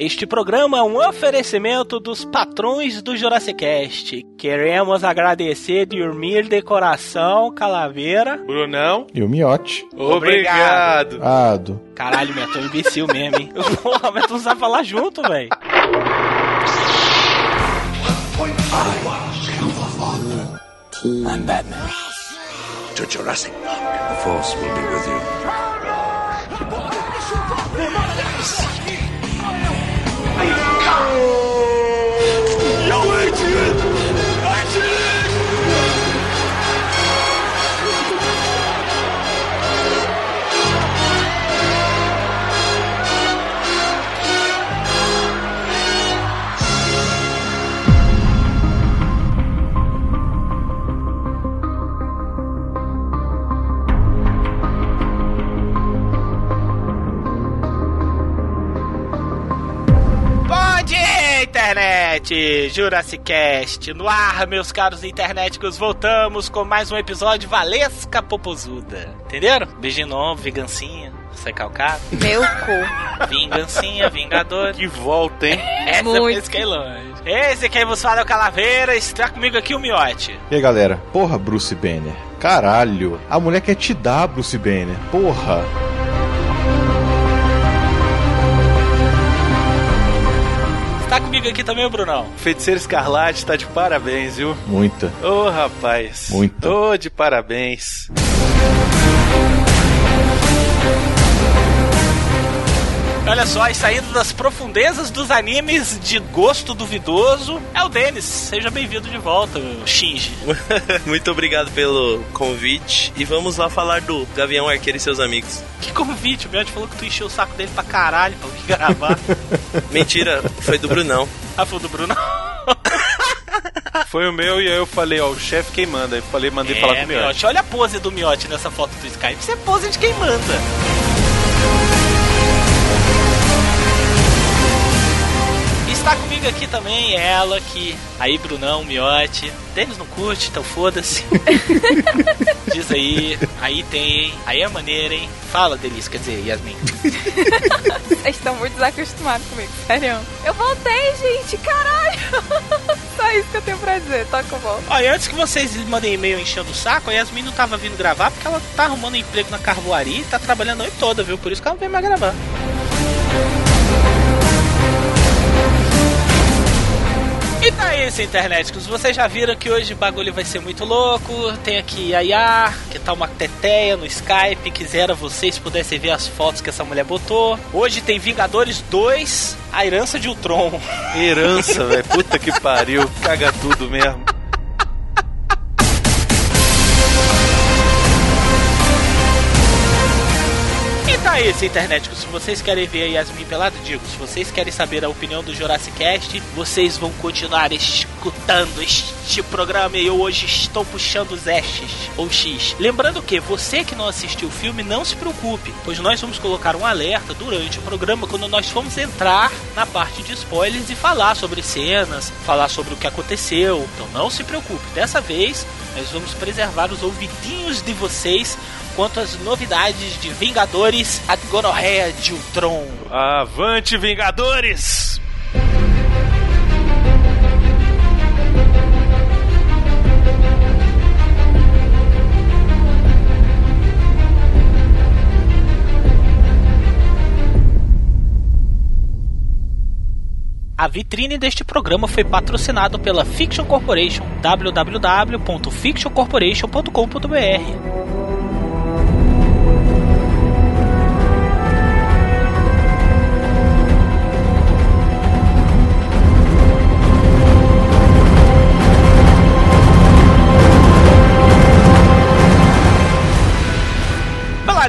Este programa é um oferecimento dos patrões do Jurassic Cast. Queremos agradecer dormir de coração, Calaveira. Brunão. E o Miote. Obrigado. Ado. Caralho, Meto, é um imbecil mesmo, hein? Porra, Meto não sabe falar junto, velho. I'm Batman. To Jurassic Park. The Force will be with you. Bom internet! Jurassic Cast no ar, meus caros internéticos. Voltamos com mais um episódio Valesca Popozuda. Entenderam? Beijinho vingancinha, sai calcado. Meu cu. Vingancinha, vingador. Que volta, hein? Essa Muito. vez que é longe. Esse quem vos fala é o Calaveira. Está comigo aqui o Miote. E aí, galera? Porra, Bruce Banner. Caralho. A mulher quer te dar, Bruce Banner. Porra. Comigo aqui também o Brunão. Feiticeiro Escarlate tá de parabéns, viu? Muita. Ô, rapaz. Muito. Ô, de parabéns. Olha só, e saindo das profundezas dos animes de gosto duvidoso, é o Denis. Seja bem-vindo de volta, Shinji. Muito obrigado pelo convite e vamos lá falar do Gavião Arqueiro e seus amigos. Que convite, o Miote falou que tu encheu o saco dele pra caralho pra vir gravar. Mentira, foi do Brunão. ah, foi do Bruno. Foi o meu e aí eu falei, ó, o chefe quem manda. Aí falei, mandei falar com o Miotti. É, Miote. Olha a pose do Miote nessa foto do Skype. Isso é pose de quem manda. Está comigo aqui também ela que. Aí, Brunão, Miote. Denis não curte, então foda-se. Diz aí. Aí tem, hein? Aí é maneiro, hein? Fala, Denis, quer dizer, Yasmin. Vocês estão muito desacostumados comigo, sério. Eu voltei, gente, caralho. Só isso que eu tenho pra dizer, toca o volta. Olha, antes que vocês mandem e-mail enchendo o saco, a Yasmin não tava vindo gravar porque ela tá arrumando emprego na carvoaria e tá trabalhando a noite toda, viu? Por isso que ela não vem mais gravar. E tá aí, esse internéticos. Vocês já viram que hoje o bagulho vai ser muito louco. Tem aqui a que tá uma teteia no Skype. Quisera vocês pudessem ver as fotos que essa mulher botou. Hoje tem Vingadores 2, a herança de Ultron. Herança, velho. Puta que pariu. Caga tudo mesmo. Tá esse internético. Se vocês querem ver a Yasmin pelado, digo. Se vocês querem saber a opinião do Jurassic Cast, vocês vão continuar escutando este programa e eu hoje estou puxando os S's ou X. Lembrando que você que não assistiu o filme, não se preocupe, pois nós vamos colocar um alerta durante o programa quando nós formos entrar na parte de spoilers e falar sobre cenas, falar sobre o que aconteceu. Então não se preocupe, dessa vez nós vamos preservar os ouvidinhos de vocês quanto às novidades de Vingadores, a gonorreia de Ultron. Avante, Vingadores! A vitrine deste programa foi patrocinado pela Fiction Corporation, www.fictioncorporation.com.br.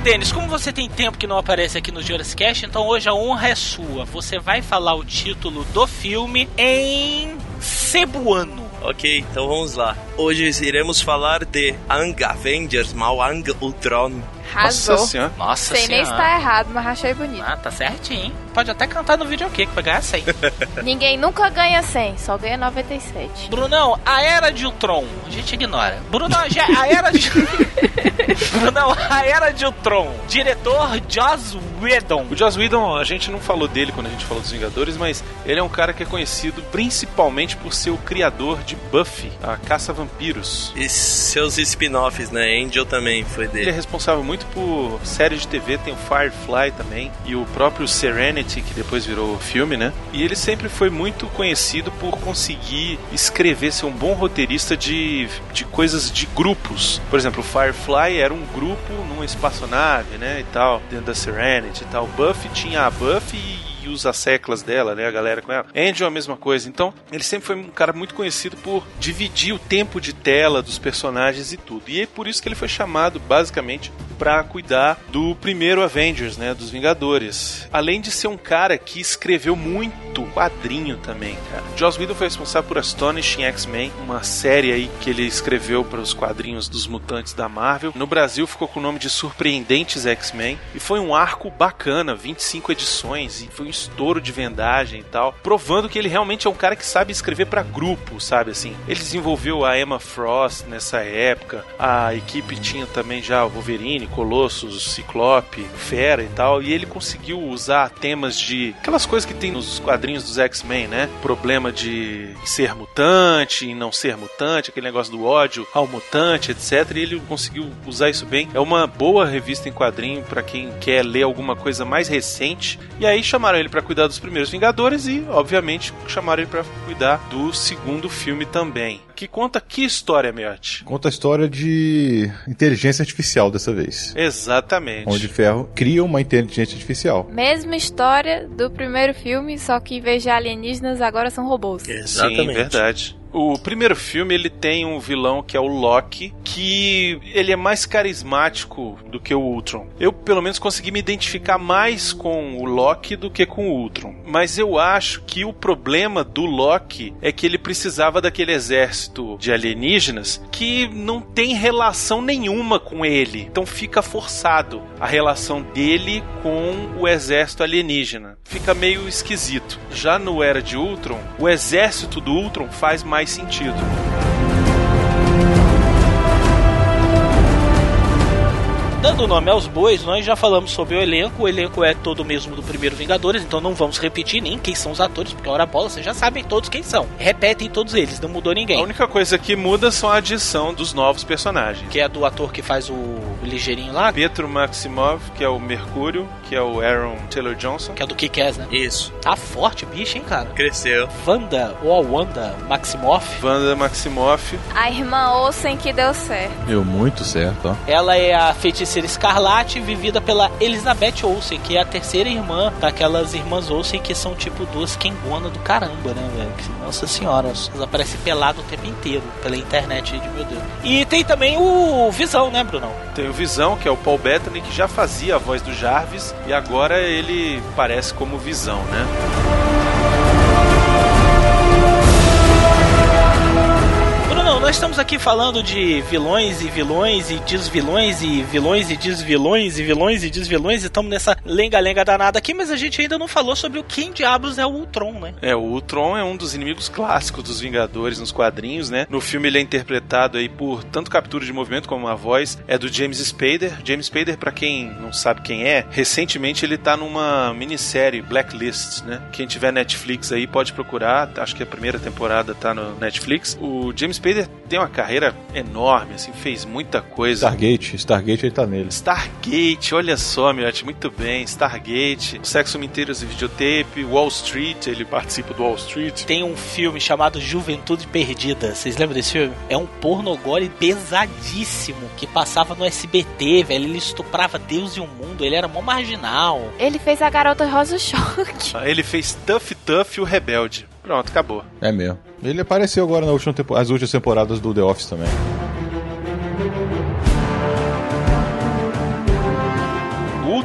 Denis, como você tem tempo que não aparece aqui no Jurassic Cast, então hoje a honra é sua. Você vai falar o título do filme em cebuano. Ok, então vamos lá. Hoje iremos falar de Ang Avengers Mal Ang Ultron. Arrasou. Nossa senhora. Nossa Sei nem senhora. se tá errado, mas achei bonito. Ah, tá certinho. Pode até cantar no videokê que vai ganhar 100. Ninguém nunca ganha 100, só ganha 97. Brunão, a Era de Ultron. A gente ignora. Brunão, já- a Era de... Brunão, a Era de Ultron. Diretor Joss Whedon. O Joss Whedon, a gente não falou dele quando a gente falou dos Vingadores, mas ele é um cara que é conhecido principalmente por ser o criador de Buffy, a caça-vampiros. E seus spin-offs, né? Angel também foi Ele é dele. responsável muito por séries de TV, tem o Firefly também, e o próprio Serenity, que depois virou filme, né? E ele sempre foi muito conhecido por conseguir escrever, ser um bom roteirista de, de coisas de grupos. Por exemplo, Firefly era um grupo numa espaçonave, né? E tal, dentro da Serenity e tal. Buffy tinha a Buffy e e os asseclas dela, né, a galera com ela. Angel a mesma coisa. Então, ele sempre foi um cara muito conhecido por dividir o tempo de tela dos personagens e tudo. E é por isso que ele foi chamado, basicamente, para cuidar do primeiro Avengers, né, dos Vingadores. Além de ser um cara que escreveu muito quadrinho também, cara. Joss Whedon foi responsável por Astonishing X-Men, uma série aí que ele escreveu para os quadrinhos dos mutantes da Marvel. No Brasil ficou com o nome de Surpreendentes X-Men e foi um arco bacana, 25 edições e foi estouro de vendagem e tal, provando que ele realmente é um cara que sabe escrever para grupo, sabe assim. Ele desenvolveu a Emma Frost nessa época, a equipe tinha também já o Wolverine, Colossus, Ciclope, Fera e tal, e ele conseguiu usar temas de aquelas coisas que tem nos quadrinhos dos X-Men, né? Problema de ser mutante e não ser mutante, aquele negócio do ódio ao mutante, etc. E ele conseguiu usar isso bem. É uma boa revista em quadrinho para quem quer ler alguma coisa mais recente. E aí chamaram ele para cuidar dos primeiros Vingadores e, obviamente, chamaram ele para cuidar do segundo filme também. Que conta que história, Miotti? Conta a história de inteligência artificial dessa vez. Exatamente. Onde Ferro cria uma inteligência artificial. Mesma história do primeiro filme, só que em vez de alienígenas, agora são robôs. Exatamente. Sim, verdade. O primeiro filme ele tem um vilão que é o Loki, que ele é mais carismático do que o Ultron. Eu pelo menos consegui me identificar mais com o Loki do que com o Ultron. Mas eu acho que o problema do Loki é que ele precisava daquele exército de alienígenas que não tem relação nenhuma com ele. Então fica forçado a relação dele com o exército alienígena. Fica meio esquisito. Já no Era de Ultron, o exército do Ultron faz mais sentido. Dando nome aos bois, nós já falamos sobre o elenco. O elenco é todo o mesmo do primeiro Vingadores, então não vamos repetir nem quem são os atores, porque a hora bola vocês já sabem todos quem são. Repetem todos eles, não mudou A ninguém. única coisa que muda são a adição dos novos personagens. Que é do ator que faz o ligeirinho lá, Pietro Maximov, que é o Mercúrio, que é o Aaron Taylor Johnson. que é do Kick-Ass, né? Isso. Tá forte, bicho, hein, cara? Cresceu. Wanda, ou a Wanda Maximoff, Wanda Maximoff, A irmã Olsen que deu certo. Deu muito certo, ó. ela é a feiticeira escarlate vivida pela Elizabeth Olsen, que é a terceira irmã daquelas irmãs Olsen que são tipo duas quengona do caramba, né, velho? Nossa senhora, elas aparecem pelado o tempo inteiro pela internet, de meu Deus. E tem também o Visão, né, Brunão? tem o Visão, que é o Paul Bettany, que já fazia a voz do Jarvis, e agora ele parece como Visão, né? Nós estamos aqui falando de vilões e vilões e desvilões e vilões e desvilões e vilões e desvilões e estamos nessa lenga-lenga danada aqui, mas a gente ainda não falou sobre o quem diabos é o Ultron, né? É, o Ultron é um dos inimigos clássicos dos Vingadores nos quadrinhos, né? No filme ele é interpretado aí por tanto captura de movimento como a voz é do James Spader. James Spader, pra quem não sabe quem é, recentemente ele tá numa minissérie Blacklist, né? Quem tiver Netflix aí pode procurar, acho que a primeira temporada tá no Netflix. O James Spader tem uma carreira enorme, assim, fez muita coisa. Stargate, Stargate ele tá nele. Stargate, olha só, Miotti, muito bem. Stargate, Sexo Menteiros e Videotape, Wall Street, ele participa do Wall Street. Tem um filme chamado Juventude Perdida. Vocês lembram desse filme? É um pornogore pesadíssimo que passava no SBT, velho. Ele estuprava Deus e o mundo. Ele era mó marginal. Ele fez a garota Rosa Choque. Ele fez Tough Tough e o Rebelde. Pronto, acabou. É mesmo. Ele apareceu agora nas últimas tempo- as últimas temporadas do The Office também.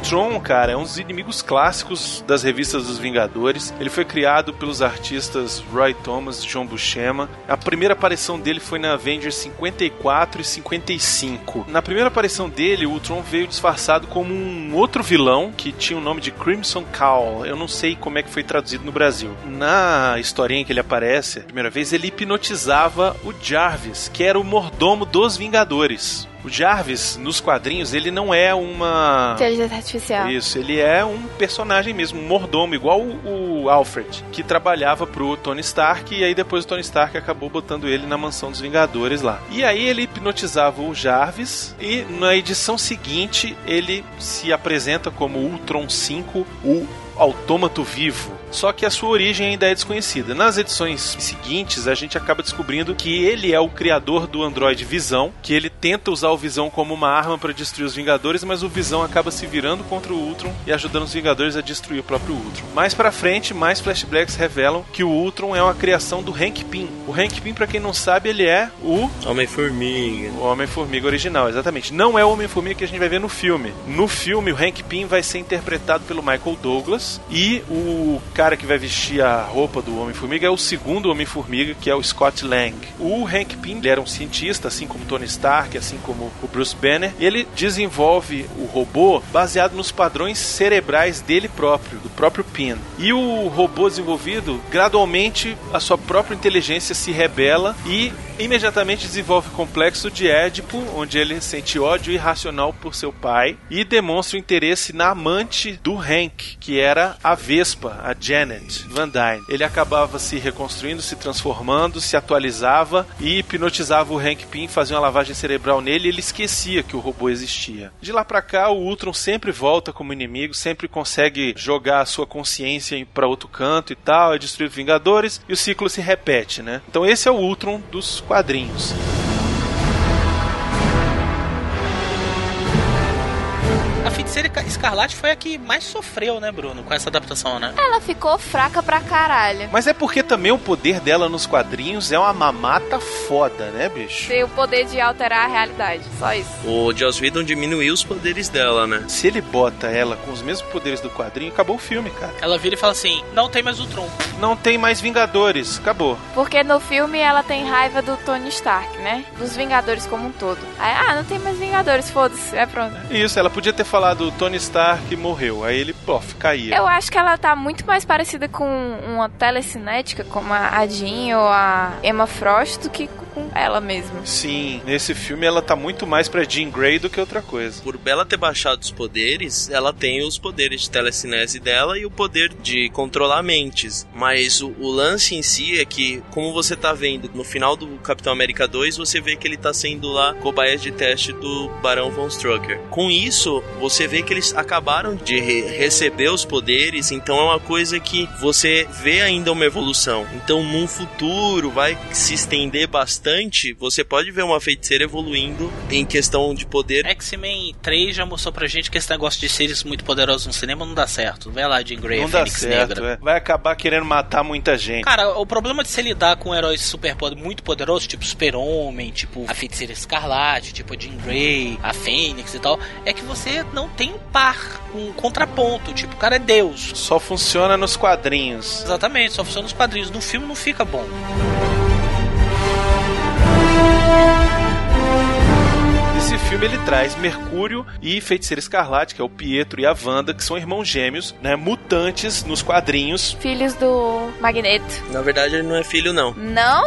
O Ultron, cara, é um dos inimigos clássicos das revistas dos Vingadores. Ele foi criado pelos artistas Roy Thomas e John Buscema. A primeira aparição dele foi na Avengers 54 e 55. Na primeira aparição dele, o Ultron veio disfarçado como um outro vilão que tinha o nome de Crimson Cowl. Eu não sei como é que foi traduzido no Brasil. Na historinha que ele aparece, a primeira vez, ele hipnotizava o Jarvis, que era o mordomo dos Vingadores. O Jarvis, nos quadrinhos, ele não é uma. Inteligência artificial. Isso, ele é um personagem mesmo, um mordomo, igual o, Alfred, que trabalhava pro Tony Stark e aí depois o Tony Stark acabou botando ele na mansão dos Vingadores lá. E aí ele hipnotizava o Jarvis e na edição seguinte ele se apresenta como Ultron 5, o autômato vivo. Só que a sua origem ainda é desconhecida. Nas edições seguintes, a gente acaba descobrindo que ele é o criador do androide Visão, que ele tenta usar o Visão como uma arma para destruir os Vingadores, mas o Visão acaba se virando contra o Ultron e ajudando os Vingadores a destruir o próprio Ultron. Mais para frente, mais flashbacks revelam que o Ultron é uma criação do Hank Pym. O Hank Pym, para quem não sabe, ele é o Homem-Formiga. o Homem-Formiga original, exatamente. Não é o Homem-Formiga que a gente vai ver no filme. No filme, o Hank Pym vai ser interpretado pelo Michael Douglas e o cara que vai vestir a roupa do Homem-Formiga é o segundo Homem-Formiga, que é o Scott Lang. O Hank Pym ele era um cientista, assim como Tony Stark, assim como o Bruce Banner, e ele desenvolve o robô baseado nos padrões cerebrais dele próprio, do próprio Pym. E o robô desenvolvido, gradualmente, a sua própria inteligência se rebela e imediatamente desenvolve o complexo de Édipo, onde ele sente ódio irracional por seu pai e demonstra o interesse na amante do Hank, que era a Vespa, a Janet Van Dyne. Ele acabava se reconstruindo, se transformando, se atualizava e hipnotizava o Hank Pym, fazia uma lavagem cerebral nele e ele esquecia que o robô existia. De lá pra cá, o Ultron sempre volta como inimigo, sempre consegue jogar a sua consciência para outro canto e tal, é destruir os Vingadores e o ciclo se repete, né? Então esse é o Ultron dos quadrinhos. Feiticeira escarlate foi a que mais sofreu, né, Bruno, com essa adaptação, né? Ela ficou fraca pra caralho. Mas é porque também o poder dela nos quadrinhos é uma mamata foda, né, bicho? Tem o poder de alterar a realidade. Só isso. O Joss Whedon diminuiu os poderes dela, né? Se ele bota ela com os mesmos poderes do quadrinho, acabou o filme, cara. Ela vira e fala assim: não tem mais o Tron. Não tem mais Vingadores, acabou. Porque no filme ela tem raiva do Tony Stark, né? Dos Vingadores como um todo. Aí, ah, não tem mais Vingadores, foda-se. É pronto. Isso, ela podia ter falado Tony Stark morreu. Aí ele, pof, caía. Eu acho que ela tá muito mais parecida com uma telecinética, como a Jean ou a Emma Frost, do que com ela mesma. Sim, nesse filme ela tá muito mais pra Jean Grey do que outra coisa. Por Bela ter baixado os poderes, ela tem os poderes de telecinese dela e o poder de controlar mentes. Mas o, o lance em si é que, como você tá vendo no final do Capitão América 2, você vê que ele tá sendo lá cobaia de teste do Barão Von Strucker. Com isso, você vê que eles acabaram de re receber os poderes, então é uma coisa que você vê ainda uma evolução. Então, num futuro, vai se estender bastante, você pode ver uma feiticeira evoluindo em questão de poder. X-Men 3 já mostrou pra gente que esse negócio de seres muito poderosos no cinema não dá certo. Vai lá, Jean Grey, Não a dá Fênix certo, Negra. é. Vai acabar querendo matar muita gente. Cara, o problema de se lidar com heróis super poder- muito poderosos, tipo Super-Homem, tipo a Feiticeira Escarlate, tipo a Jean Grey, a Fênix e tal, é que você não tem um par, um contraponto. Tipo, o cara é Deus. Só funciona nos quadrinhos. Exatamente, só funciona nos quadrinhos. No filme não fica bom. Esse filme ele traz Mercúrio e Feiticeira Escarlate, que é o Pietro e a Wanda, que são irmãos gêmeos, né, mutantes nos quadrinhos. Filhos do Magneto. Na verdade, ele não é filho, não. Não?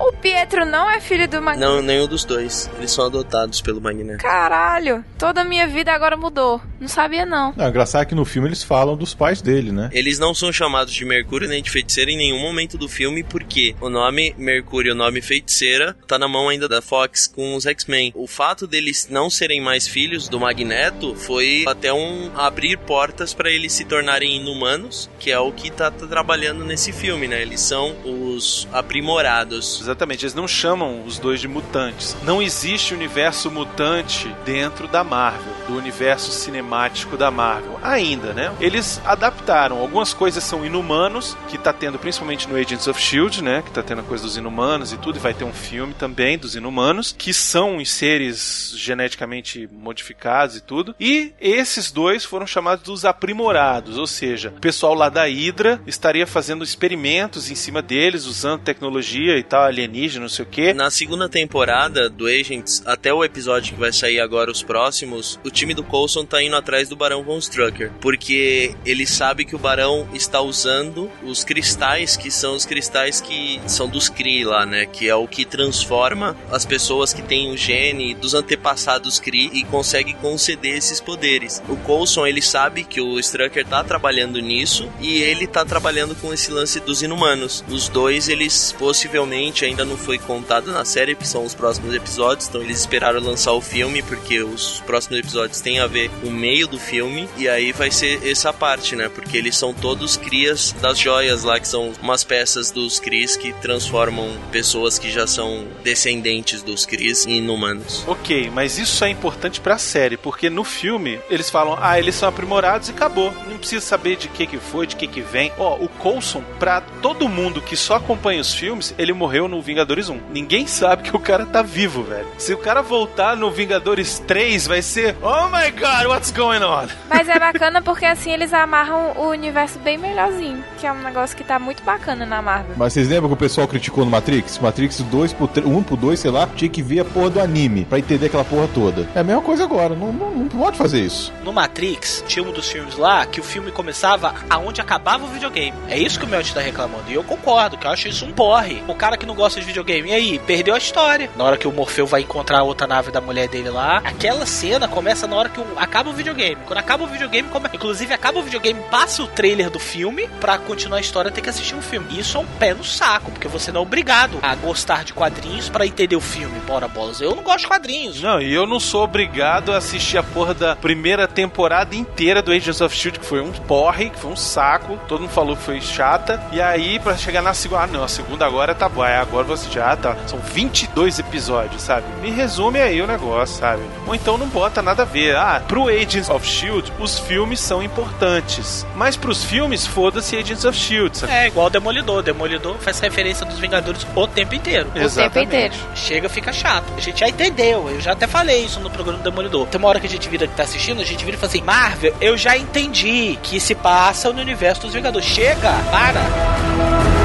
O Pietro não é filho do Magneto. Não, nenhum dos dois. Eles são adotados pelo Magneto. Caralho, toda a minha vida agora mudou. Não sabia não. Não, engraçado é que no filme eles falam dos pais dele, né? Eles não são chamados de Mercúrio nem de Feiticeira em nenhum momento do filme, porque o nome Mercúrio e o nome Feiticeira tá na mão ainda da Fox com os X-Men. O fato deles não serem mais filhos do Magneto foi até um abrir portas para eles se tornarem inumanos, que é o que tá, tá trabalhando nesse filme, né? Eles são os aprimorados. Exatamente. Eles não chamam os dois de mutantes. Não existe universo mutante dentro da Marvel, do universo cinemático da Marvel. Ainda, né? Eles adaptaram. Algumas coisas são inumanos, que tá tendo principalmente no Agents of Shield, né? Que tá tendo a coisa dos inumanos e tudo, e vai ter um filme também dos inumanos, que são os seres geneticamente modificados e tudo. E esses dois foram chamados dos aprimorados, ou seja, o pessoal lá da Hydra estaria fazendo experimentos em cima deles, usando tecnologia e tal, alienígena, não sei o que. Na segunda temporada do Agents, até o episódio que vai sair agora, os próximos, o time do Coulson tá indo atrás do Barão Von Strucker, porque ele sabe que o Barão está usando os cristais, que são os cristais que são dos Kree lá, né? Que é o que transforma as pessoas que têm o gene dos antepassados Kree e consegue conceder esses poderes. O Coulson, ele sabe que o Strucker tá trabalhando nisso e ele tá trabalhando com esse lance dos inumanos. Os dois, eles possivelmente ainda não foi contado na série, que são os próximos episódios, então eles esperaram lançar o filme porque os próximos episódios têm a ver com o meio do filme e aí vai ser essa parte, né? Porque eles são todos crias das joias lá, que são umas peças dos Cris que transformam pessoas que já são descendentes dos Cris em inumanos. Ok, mas isso é importante pra série, porque no filme eles falam, ah, eles são aprimorados e acabou. Não precisa saber de que que foi, de que que vem. Ó, o Coulson, pra todo mundo que só acompanha os filmes, ele morreu no Vingadores 1. Ninguém sabe que o cara tá vivo, velho. Se o cara voltar no Vingadores 3, vai ser, oh my god, what's going on? Mas é bacana porque assim eles amarram o universo bem melhorzinho, que é um negócio que tá muito bacana na Marvel. Mas vocês lembram que o pessoal criticou no Matrix? Matrix 2 pro 3, 1 pro 2, sei lá, tinha que ver a porra do anime pra entender aquela porra toda. É a mesma coisa agora, não, não, não pode fazer isso. No Matrix, tinha um dos filmes lá que o filme começava aonde acabava o videogame. É isso que o Melt tá reclamando. E eu concordo, que eu acho isso um porre. O cara que não gosta de videogame, e aí? Perdeu a história. Na hora que o Morfeu vai encontrar a outra nave da mulher dele lá, aquela cena começa na hora que o- acaba o videogame. Quando acaba o videogame, come... inclusive acaba o videogame, passa o trailer do filme pra continuar a história ter que assistir um filme. Isso é um pé no saco, porque você não é obrigado a gostar de quadrinhos pra entender o filme. Bora, bolas. Eu não gosto de quadrinhos. Não, e eu não sou obrigado a assistir a porra da primeira temporada inteira do Agents of Shield, que foi um porre, que foi um saco. Todo mundo falou que foi chata. E aí, pra chegar na segunda, ah, não, a segunda agora tá boa. Aí agora você já tá. São 22 episódios, sabe? Me resume aí o negócio, sabe? Ou então não bota nada a ver. Ah, pro Agents of Shield, os filmes são importantes. Mas pros filmes, foda-se Agents of Shield, sabe? É igual o Demolidor. Demolidor faz referência dos Vingadores o tempo inteiro. tempo inteiro. Chega, fica chato. A gente já entendeu. Eu já até falei isso no programa do Demolidor. Tem uma hora que a gente vira que tá assistindo, a gente vira e fala assim: Marvel, eu já entendi que se passa no universo dos Vingadores. Chega, para.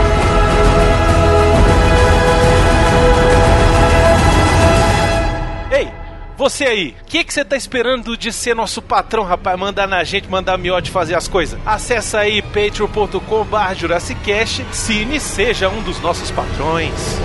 Você aí, o que que você tá esperando de ser nosso patrão, rapaz? Mandar na gente, mandar miote fazer as coisas? Acesse aí patreon.com.br Jurassicast, Cine, seja um dos nossos patrões.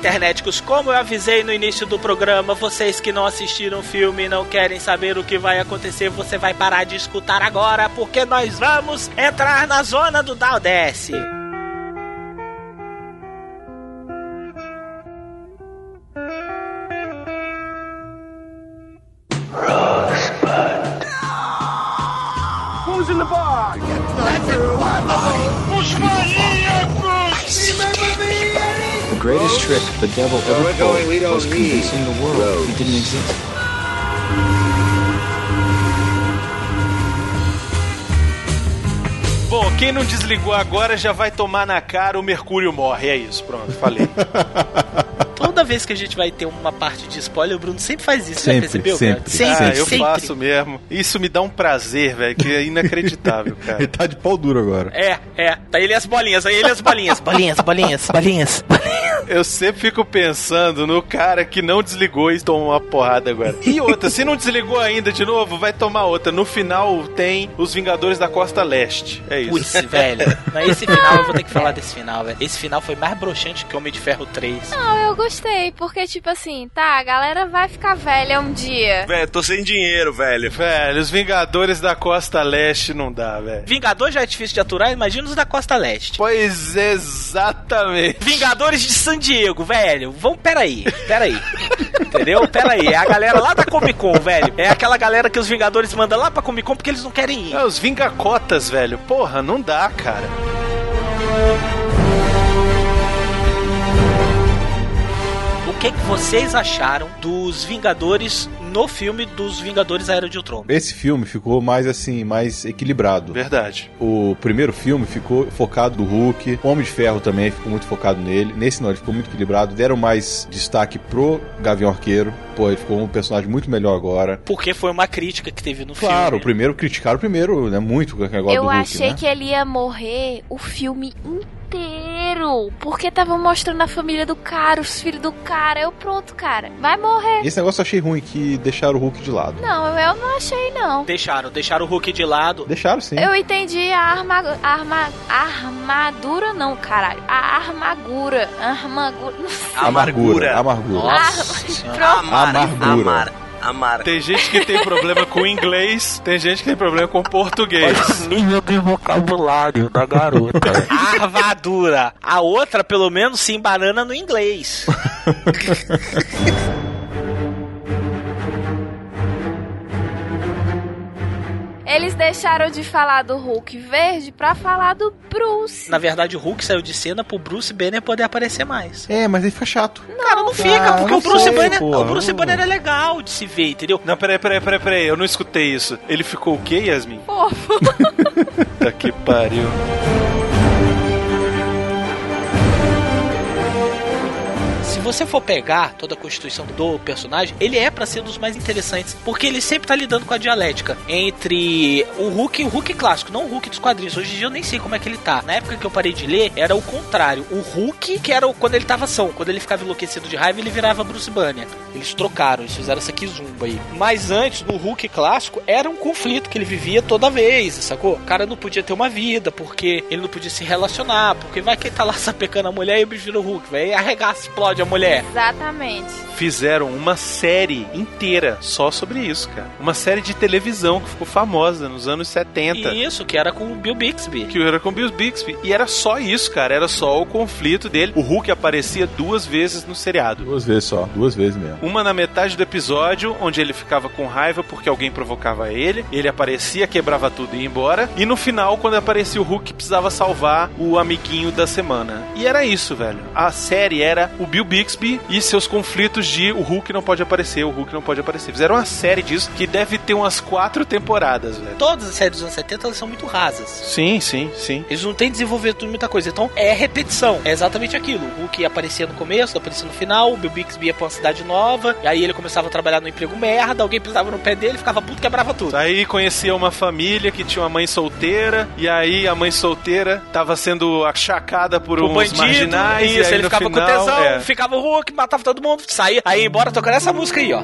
Internéticos, como eu avisei no início do programa, vocês que não assistiram o filme e não querem saber o que vai acontecer, você vai parar de escutar agora, porque nós vamos entrar na zona do Daldesse. The greatest trick the devil ever pulled was convincing the world he didn't exist. Bom, quem não desligou agora já vai tomar na cara o Mercúrio morre. É isso, pronto, falei. Toda vez que a gente vai ter uma parte de spoiler, o Bruno sempre faz isso, Sempre, já percebeu, sempre, cara? Sempre, ah, eu sempre. faço mesmo. Isso me dá um prazer, velho, que é inacreditável, Ele cara. tá de pau duro agora. É, é. Tá ele e as bolinhas, aí ele e as bolinhas. bolinhas, bolinhas, bolinhas, bolinhas. Eu sempre fico pensando no cara que não desligou e tomou uma porrada agora. E outra, se não desligou ainda de novo, vai tomar outra. No final tem os Vingadores da Costa Leste. É isso. Putz, velho. Mas esse final, eu vou ter que falar desse final, velho. Esse final foi mais broxante que Homem de Ferro 3. Não, eu gostei, porque, tipo assim, tá, a galera vai ficar velha um dia. Velho, tô sem dinheiro, velho. Velho, os Vingadores da Costa Leste não dá, velho. Vingador já é difícil de aturar, imagina os da Costa Leste. Pois exatamente. Vingadores de San Diego, velho. Vamos, peraí, peraí. Entendeu? Peraí. É a galera lá da Comic Con, velho. É aquela galera que os Vingadores mandam lá pra Comic Con porque eles não querem ir. É, os Vingacotas, velho. Porra, não dá, cara. O que, que vocês acharam dos Vingadores no filme dos Vingadores Era de Ultron? Esse filme ficou mais assim, mais equilibrado. Verdade. O primeiro filme ficou focado no Hulk, o Homem de Ferro também ficou muito focado nele. Nesse não, ele ficou muito equilibrado. Deram mais destaque pro Gavião Arqueiro. Pô, ele ficou um personagem muito melhor agora. Porque foi uma crítica que teve no Claro, o filme. primeiro criticaram o primeiro, né? Muito com o negócio Eu do Hulk, achei né? que ele ia morrer o filme inteiro. Porque tava mostrando a família do cara, os filhos do cara. Eu, pronto, cara. Vai morrer. Esse negócio eu achei ruim, que deixaram o Hulk de lado. Não, eu não achei, não. Deixaram, deixaram o Hulk de lado. Deixaram sim. Eu entendi a arma, arma, armadura, não, caralho. A armadura. Armadura. Amargura. Amargura. Nossa. Pronto. Amargura. Amar. Tem gente que tem problema com inglês, tem gente que tem problema com português. nível de vocabulário da garota. Arvadura. A outra, pelo menos, se embanana no inglês. Eles deixaram de falar do Hulk verde pra falar do Bruce. Na verdade, o Hulk saiu de cena pro Bruce Banner poder aparecer mais. É, mas aí fica chato. Cara, não fica, Ah, porque não o Bruce sei, Banner. porra. O Bruce Banner é legal de se ver, entendeu? Não, peraí, peraí, peraí, peraí, eu não escutei isso. Ele ficou o quê, Yasmin? Fofo. Puta que pariu. Se você for pegar toda a constituição do personagem, ele é pra ser dos mais interessantes, porque ele sempre tá lidando com a dialética entre o Hulk e o Hulk clássico, não o Hulk dos quadrinhos. Hoje em dia eu nem sei como é que ele tá. Na época que eu parei de ler, era o contrário. O Hulk, que era o- quando ele tava ação, quando ele ficava enlouquecido de raiva, ele virava Bruce Banner. Eles trocaram, eles fizeram essa kizumba aí. Mas antes, no Hulk clássico, era um conflito que ele vivia toda vez, sacou? O cara não podia ter uma vida, porque ele não podia se relacionar, porque vai que ele tá lá sapecando a mulher e o bicho vira o Hulk, velho, arregaça, explode a mulher. Exatamente. Fizeram uma série inteira só sobre isso, cara. Uma série de televisão que ficou famosa nos anos 70. Isso, que era com o Bill Bixby. Que era com Bill Bixby. E era só isso, cara. Era só o conflito dele. O Hulk aparecia duas vezes no seriado. Duas vezes só, duas vezes mesmo. Uma na metade do episódio, onde ele ficava com raiva porque alguém provocava ele. Ele aparecia, quebrava tudo e ia embora. E no final, quando aparecia o Hulk, precisava salvar o amiguinho da semana. E era isso, velho. A série era o Bill Bixby e seus conflitos de o Hulk não pode aparecer, o Hulk não pode aparecer. Fizeram uma série disso que deve ter umas quatro temporadas, velho. Todas as séries dos anos 70 elas são muito rasas. Sim, sim, sim. Eles não têm desenvolvido muita coisa. Então é repetição. É exatamente aquilo. O Hulk aparecia no começo, aparecia no final, o Bill Bixby ia pra uma cidade nova, e aí ele começava a trabalhar no emprego merda, alguém pisava no pé dele, ficava puto, quebrava tudo. Aí conhecia uma família que tinha uma mãe solteira, e aí a mãe solteira tava sendo achacada por O uns bandido, marginais. e isso, aí ele no ficava final, com tesão, é. ficava o Hulk, matava todo mundo, saía, aí embora tocando essa música aí, ó.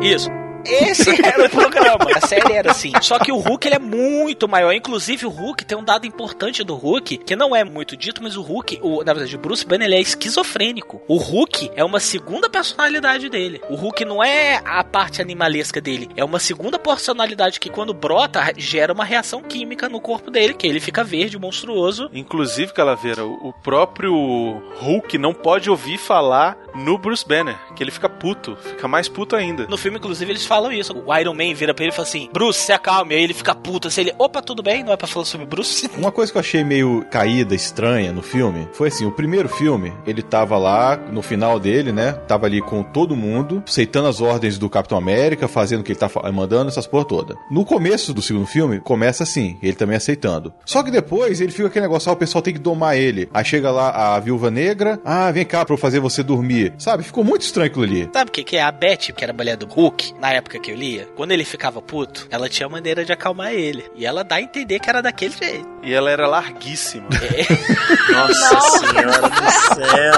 Isso. Esse era o programa, a série era assim. Só que o Hulk ele é muito maior. Inclusive, o Hulk tem um dado importante do Hulk, que não é muito dito, mas o Hulk, o, na verdade, o Bruce Banner ele é esquizofrênico. O Hulk é uma segunda personalidade dele. O Hulk não é a parte animalesca dele, é uma segunda personalidade que, quando brota, gera uma reação química no corpo dele, que ele fica verde, monstruoso. Inclusive, Calaveira, o o próprio Hulk não pode ouvir falar no Bruce Banner, que ele fica puto, fica mais puto ainda. No filme, inclusive, eles falam isso. O Iron Man vira pra ele e fala assim: Bruce, se acalme. Aí ele fica puto. Assim, ele, opa, tudo bem? Não é pra falar sobre Bruce? Uma coisa que eu achei meio caída, estranha no filme, foi assim, o primeiro filme, ele tava lá, no final dele, né, tava ali com todo mundo, aceitando as ordens do Capitão América, fazendo o que ele tá mandando, essas porra toda. No começo do segundo filme, começa assim, ele também aceitando. Só que depois, ele fica aquele negócio, ah, o pessoal tem que domar ele. Aí chega lá a Viúva Negra, ah, vem cá pra eu fazer você dormir. sabe? Ficou muito estranho aquilo ali. Sabe o que, que é? A Beth, que era a mulher do Hulk, na época que eu lia, quando ele ficava puto, ela tinha maneira de acalmar ele. E ela dá a entender que era daquele jeito. E ela era larguíssima. É. Nossa senhora do céu.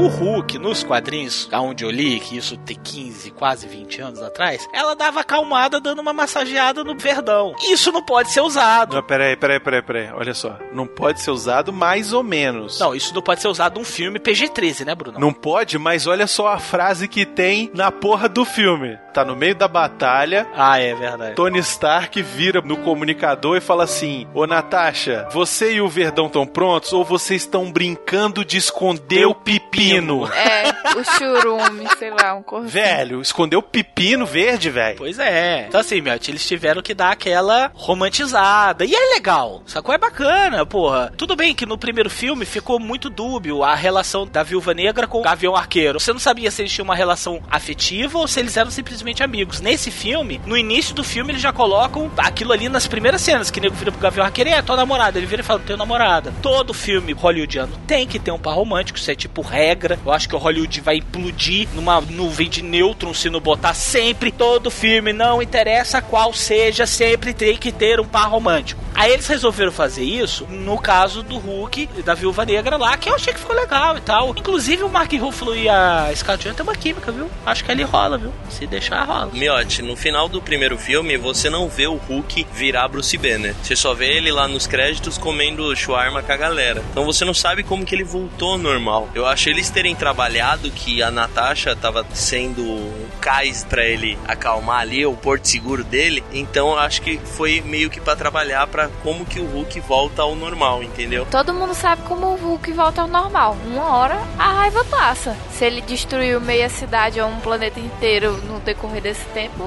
O Hulk, nos quadrinhos, aonde eu li, que isso tem 15, quase 20 anos atrás, ela dava acalmada dando uma massageada no verdão. Isso não pode ser usado. Não, peraí, peraí, peraí, peraí. Olha só. Não pode ser usado mais ou menos. Não, isso não pode ser usado num filme PG-13, né, Bruno? Não pode, mas olha só a frase que tem na porra do filme. Tá no meio da batalha, Ah, é verdade. Tony Stark vira no comunicador e fala assim: Ô Natasha, você e o Verdão estão prontos ou vocês estão brincando de esconder o pepino? É, o churume, sei lá, um corpo. Velho, esconder o pepino verde, velho. Pois é. Então assim, Melt, eles tiveram que dar aquela romantizada. E é legal. Sacou? É bacana, porra. Tudo bem que no primeiro filme ficou muito dúbio a relação da Viúva Negra com o Gavião Arqueiro. Você não sabia se eles tinham uma relação afetiva ou se eles eram simplesmente amigos. Nesse filme, no início do filme, eles já colocam aquilo ali nas primeiras cenas, que o nego vira pro Gavião Arqueiro e é tua namorada. Ele vira e fala, tenho namorada. Todo filme hollywoodiano tem que ter um par romântico, isso é tipo regra. Eu acho que o Hollywood vai implodir numa nuvem de nêutrons se não botar sempre. Todo filme, não interessa qual seja, sempre tem que ter um par romântico. Aí eles resolveram fazer isso no caso do Hulk e da Viúva Negra lá, que eu achei que ficou legal e tal. Inclusive o Mark Ruffalo e a Scarlett Johansson tem uma química, viu? Acho que ali rola, viu? Se deixar, rola. Miotti, no final do primeiro filme, você não vê o Hulk virar Bruce Banner. Você só vê ele lá nos créditos comendo shawarma com a galera. Então você não sabe como que ele voltou normal. Eu acho eles terem trabalhado que a Natasha tava sendo um cais pra ele acalmar ali, o porto seguro dele. Então acho que foi meio que pra trabalhar pra como que o Hulk volta ao normal, entendeu? Todo mundo sabe como o Hulk volta ao normal. Uma hora a raiva passa. Se ele destruiu meia cidade ou um planeta inteiro no decorrer desse tempo,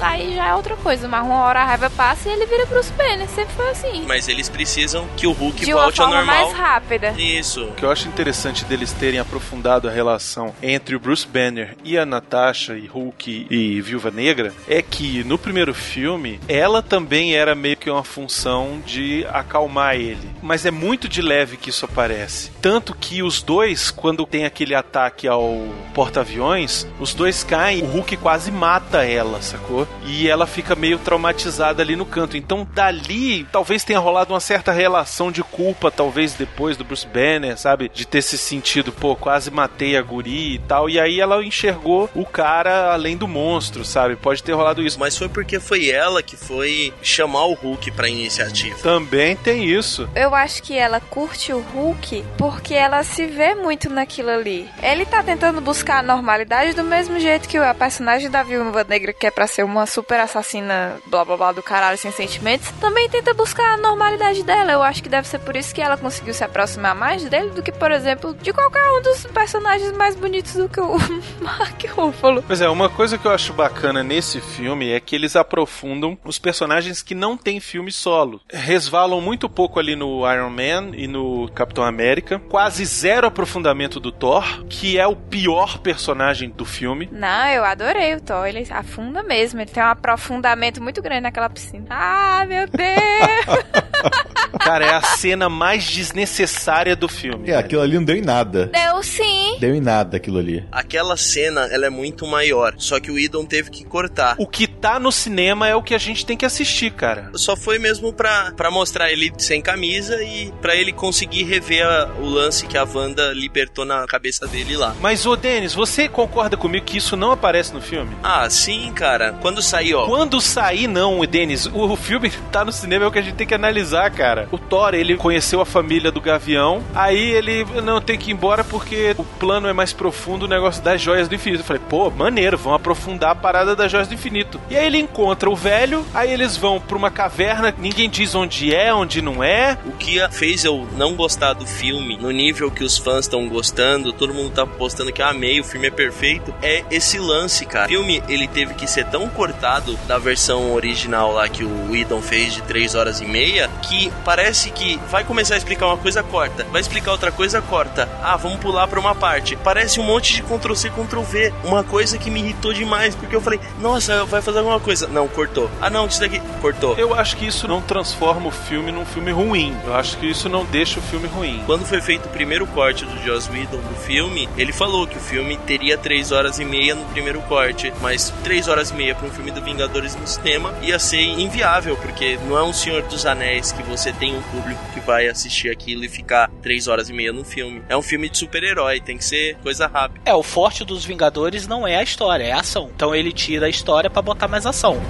aí já é outra coisa. Mas uma hora a raiva passa e ele vira Bruce Banner. Sempre foi assim. Mas eles precisam que o Hulk De uma volte ao forma normal. mais rápida. Isso. O que eu acho interessante deles terem aprofundado a relação entre o Bruce Banner e a Natasha e Hulk e Viúva Negra é que no primeiro filme ela também era meio que uma função de acalmar ele. Mas é muito de leve que isso aparece. Tanto que os dois, quando tem aquele ataque ao porta-aviões, os dois caem, o Hulk quase mata ela, sacou? E ela fica meio traumatizada ali no canto. Então dali talvez tenha rolado uma certa relação de culpa, talvez depois do Bruce Banner, sabe? De ter se sentido, pô, quase matei a guri e tal. E aí ela enxergou o cara além do monstro, sabe? Pode ter rolado isso. Mas foi porque foi ela que foi chamar o Hulk pra iniciativa. Também tem isso. Eu acho que ela curte o Hulk porque ela se vê muito naquilo ali. Ele tá tentando buscar a normalidade do mesmo jeito que a personagem da Viúva Negra, que é pra ser uma super assassina, blá blá blá do caralho sem sentimentos, também tenta buscar a normalidade dela. Eu acho que deve ser por isso que ela conseguiu se aproximar mais dele do que, por exemplo, de qualquer um dos personagens mais bonitos do que o Mark Ruffalo. Pois é, uma coisa que eu acho bacana nesse filme é que eles aprofundam os personagens que não têm filme solo. Resvalam muito pouco ali no Iron Man e no Capitão América. Quase zero aprofundamento do Thor, que é o pior personagem do filme. Não, eu adorei o Thor. Ele afunda mesmo. Ele tem um aprofundamento muito grande naquela piscina. Ah, meu Deus! Cara, é a cena mais desnecessária do filme. É, aquilo ali não deu em nada. Deu sim. Deu em nada aquilo ali. Aquela cena, ela é muito maior, só que o Idon teve que cortar. O que tá no cinema é o que a gente tem que assistir, cara. Só foi mesmo pra, pra mostrar ele sem camisa e pra ele conseguir rever a- o lance que a Wanda libertou na cabeça dele lá. Mas, ô Denis, você concorda comigo que isso não aparece no filme? Ah, sim, cara. Quando sair, ó. Quando sair, não, Denis. O filme tá no cinema, é o que a gente tem que analisar, cara. O Thor, ele conheceu a família do Gavião, aí ele não tem que ir embora porque o plano é mais profundo, o negócio das joias do infinito. Eu falei, pô, maneiro, vão aprofundar a parada das joias do infinito. E aí ele encontra o velho, aí eles vão pra uma caverna, ninguém diz onde é, onde não é. O que fez eu não gostar do filme, no nível que os fãs estão gostando, todo mundo tá postando que amei, o filme é perfeito, é esse lance, cara. O filme, ele teve que ser tão cortado da versão original lá que o Whedon fez de 3 horas e meia, que parece que vai começar a explicar uma coisa, corta. Vai explicar outra coisa, corta. Ah, vamos pular pra uma parte. Parece um monte de Ctrl-C, Ctrl-V. Uma coisa que me irritou demais, porque eu falei, nossa, vai fazer alguma coisa. Não, cortou. Ah, não, isso daqui, cortou. Eu acho que isso não transforma o filme num filme ruim. Eu acho que isso não deixa o filme ruim. Quando foi feito o primeiro corte do Joss Whedon do filme, ele falou que o filme teria 3 horas e meia no primeiro corte, mas 3 horas e meia para um filme do Vingadores no cinema ia ser inviável, porque não é um Senhor dos Anéis que você tem um público que vai assistir aquilo e ficar 3 horas e meia no filme. É um filme de super-herói, tem que ser coisa rápida. É, o forte dos Vingadores não é a história, é a ação. Então ele tira a história para botar mais ação.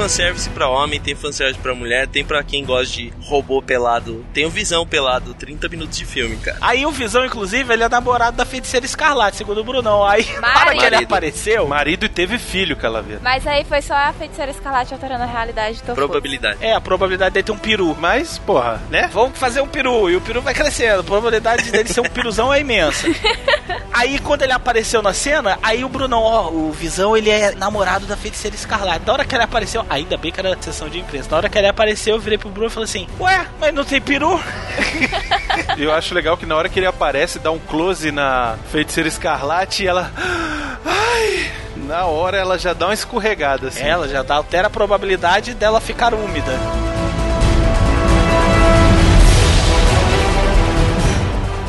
Fanservice pra homem, tem fanservice pra mulher, tem pra quem gosta de robô pelado. Tem o Visão pelado, 30 minutos de filme, cara. Aí o Visão, inclusive, ele é namorado da feiticeira Escarlate, segundo o Brunão. Aí, para que ele apareceu... Marido e teve filho, Calaveira. Mas aí foi só a feiticeira Escarlate alterando a realidade do Probabilidade. É, a probabilidade dele ter um peru. Mas, porra, né? Vamos fazer um peru, e o peru vai crescendo. A probabilidade dele ser um piruzão é imensa. aí, quando ele apareceu na cena, aí o Brunão, ó, o Visão, ele é namorado da feiticeira Escarlate. Da hora que ele apareceu, Ainda bem que era sessão de imprensa. Na hora que ele apareceu, eu virei pro Bruno e falei assim: Ué, mas não tem peru? eu acho legal que na hora que ele aparece, dá um close na feiticeira escarlate e ela. Ai! Na hora ela já dá uma escorregada assim. Ela já dá, altera a probabilidade dela ficar úmida.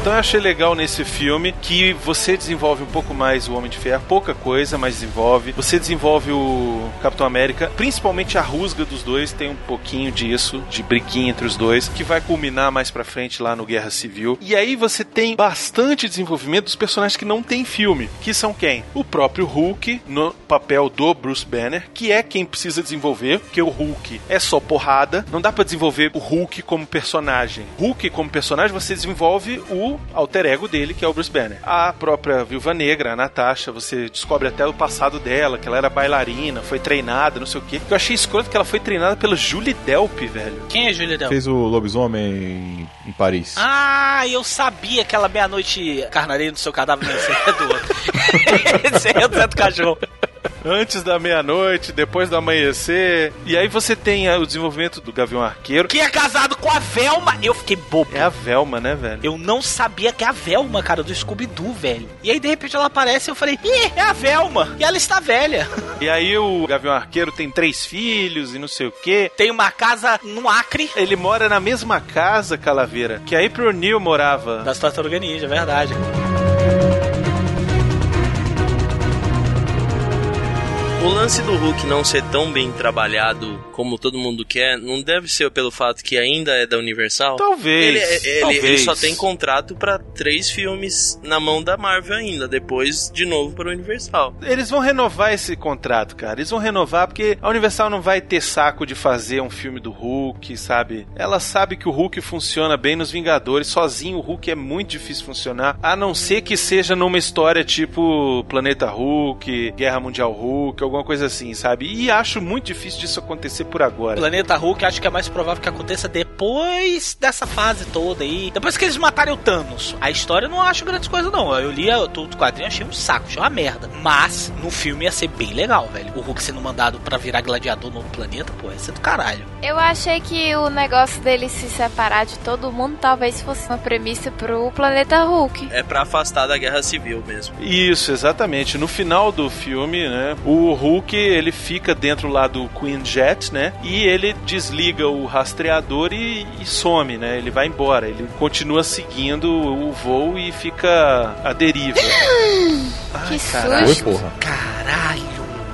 Então eu achei legal nesse filme que você desenvolve um pouco mais o Homem de Ferro, pouca coisa, mas desenvolve. Você desenvolve o Capitão América, principalmente a rusga dos dois, tem um pouquinho disso, de briguinha entre os dois, que vai culminar mais pra frente lá no Guerra Civil. E aí você tem bastante desenvolvimento dos personagens que não tem filme, que são quem? O próprio Hulk, no papel do Bruce Banner, que é quem precisa desenvolver, porque o Hulk é só porrada, não dá para desenvolver o Hulk como personagem. Hulk como personagem você desenvolve o alter ego dele, que é o Bruce Banner. A própria Viúva Negra, a Natasha, você descobre até o passado dela, que ela era bailarina, foi treinada, não sei o quê. Eu achei escroto que ela foi treinada pela Julie Delp, velho. Quem é Julie Delp? Fez o lobisomem em Paris. Ah, eu sabia que aquela meia-noite carnareia no seu cadáver do outro. Esse é o do Cachorro antes da meia-noite, depois do amanhecer. E aí você tem o desenvolvimento do Gavião Arqueiro. Que é casado com a Velma. Eu fiquei bobo. É a Velma, né, velho? Eu não sabia que é a Velma, cara, do Scooby-Doo, velho. E aí, de repente, ela aparece e eu falei, ih, é a Velma. E ela está velha. E aí o Gavião Arqueiro tem três filhos e não sei o quê. Tem uma casa no Acre. Ele mora na mesma casa, Calaveira, que a April Neil morava. Das Tartaruga Ninja, é verdade. O lance do Hulk não ser tão bem trabalhado como todo mundo quer, não deve ser pelo fato que ainda é da Universal? Talvez. Ele, é, ele, talvez. ele só tem contrato para três filmes na mão da Marvel ainda, depois de novo para Universal. Eles vão renovar esse contrato, cara. Eles vão renovar porque a Universal não vai ter saco de fazer um filme do Hulk, sabe? Ela sabe que o Hulk funciona bem nos Vingadores, sozinho o Hulk é muito difícil funcionar, a não ser que seja numa história tipo Planeta Hulk, Guerra Mundial Hulk, alguma coisa assim, sabe? E acho muito difícil disso acontecer por agora. Planeta Hulk acho que é mais provável que aconteça depois dessa fase toda aí. Depois que eles matarem o Thanos. A história eu não acho grandes coisas, não. Eu li todo o quadrinho achei um saco, achei uma merda. Mas no filme ia ser bem legal, velho. O Hulk sendo mandado para virar gladiador no planeta, pô, ia ser do caralho. Eu achei que o negócio dele se separar de todo mundo talvez fosse uma premissa pro planeta Hulk. É para afastar da guerra civil mesmo. Isso, exatamente. No final do filme, né, o Hulk, ele fica dentro lá do Queen Jet, né? E ele desliga o rastreador e, e some, né? Ele vai embora. Ele continua seguindo o voo e fica à deriva. que susto! Oi, porra. Caralho!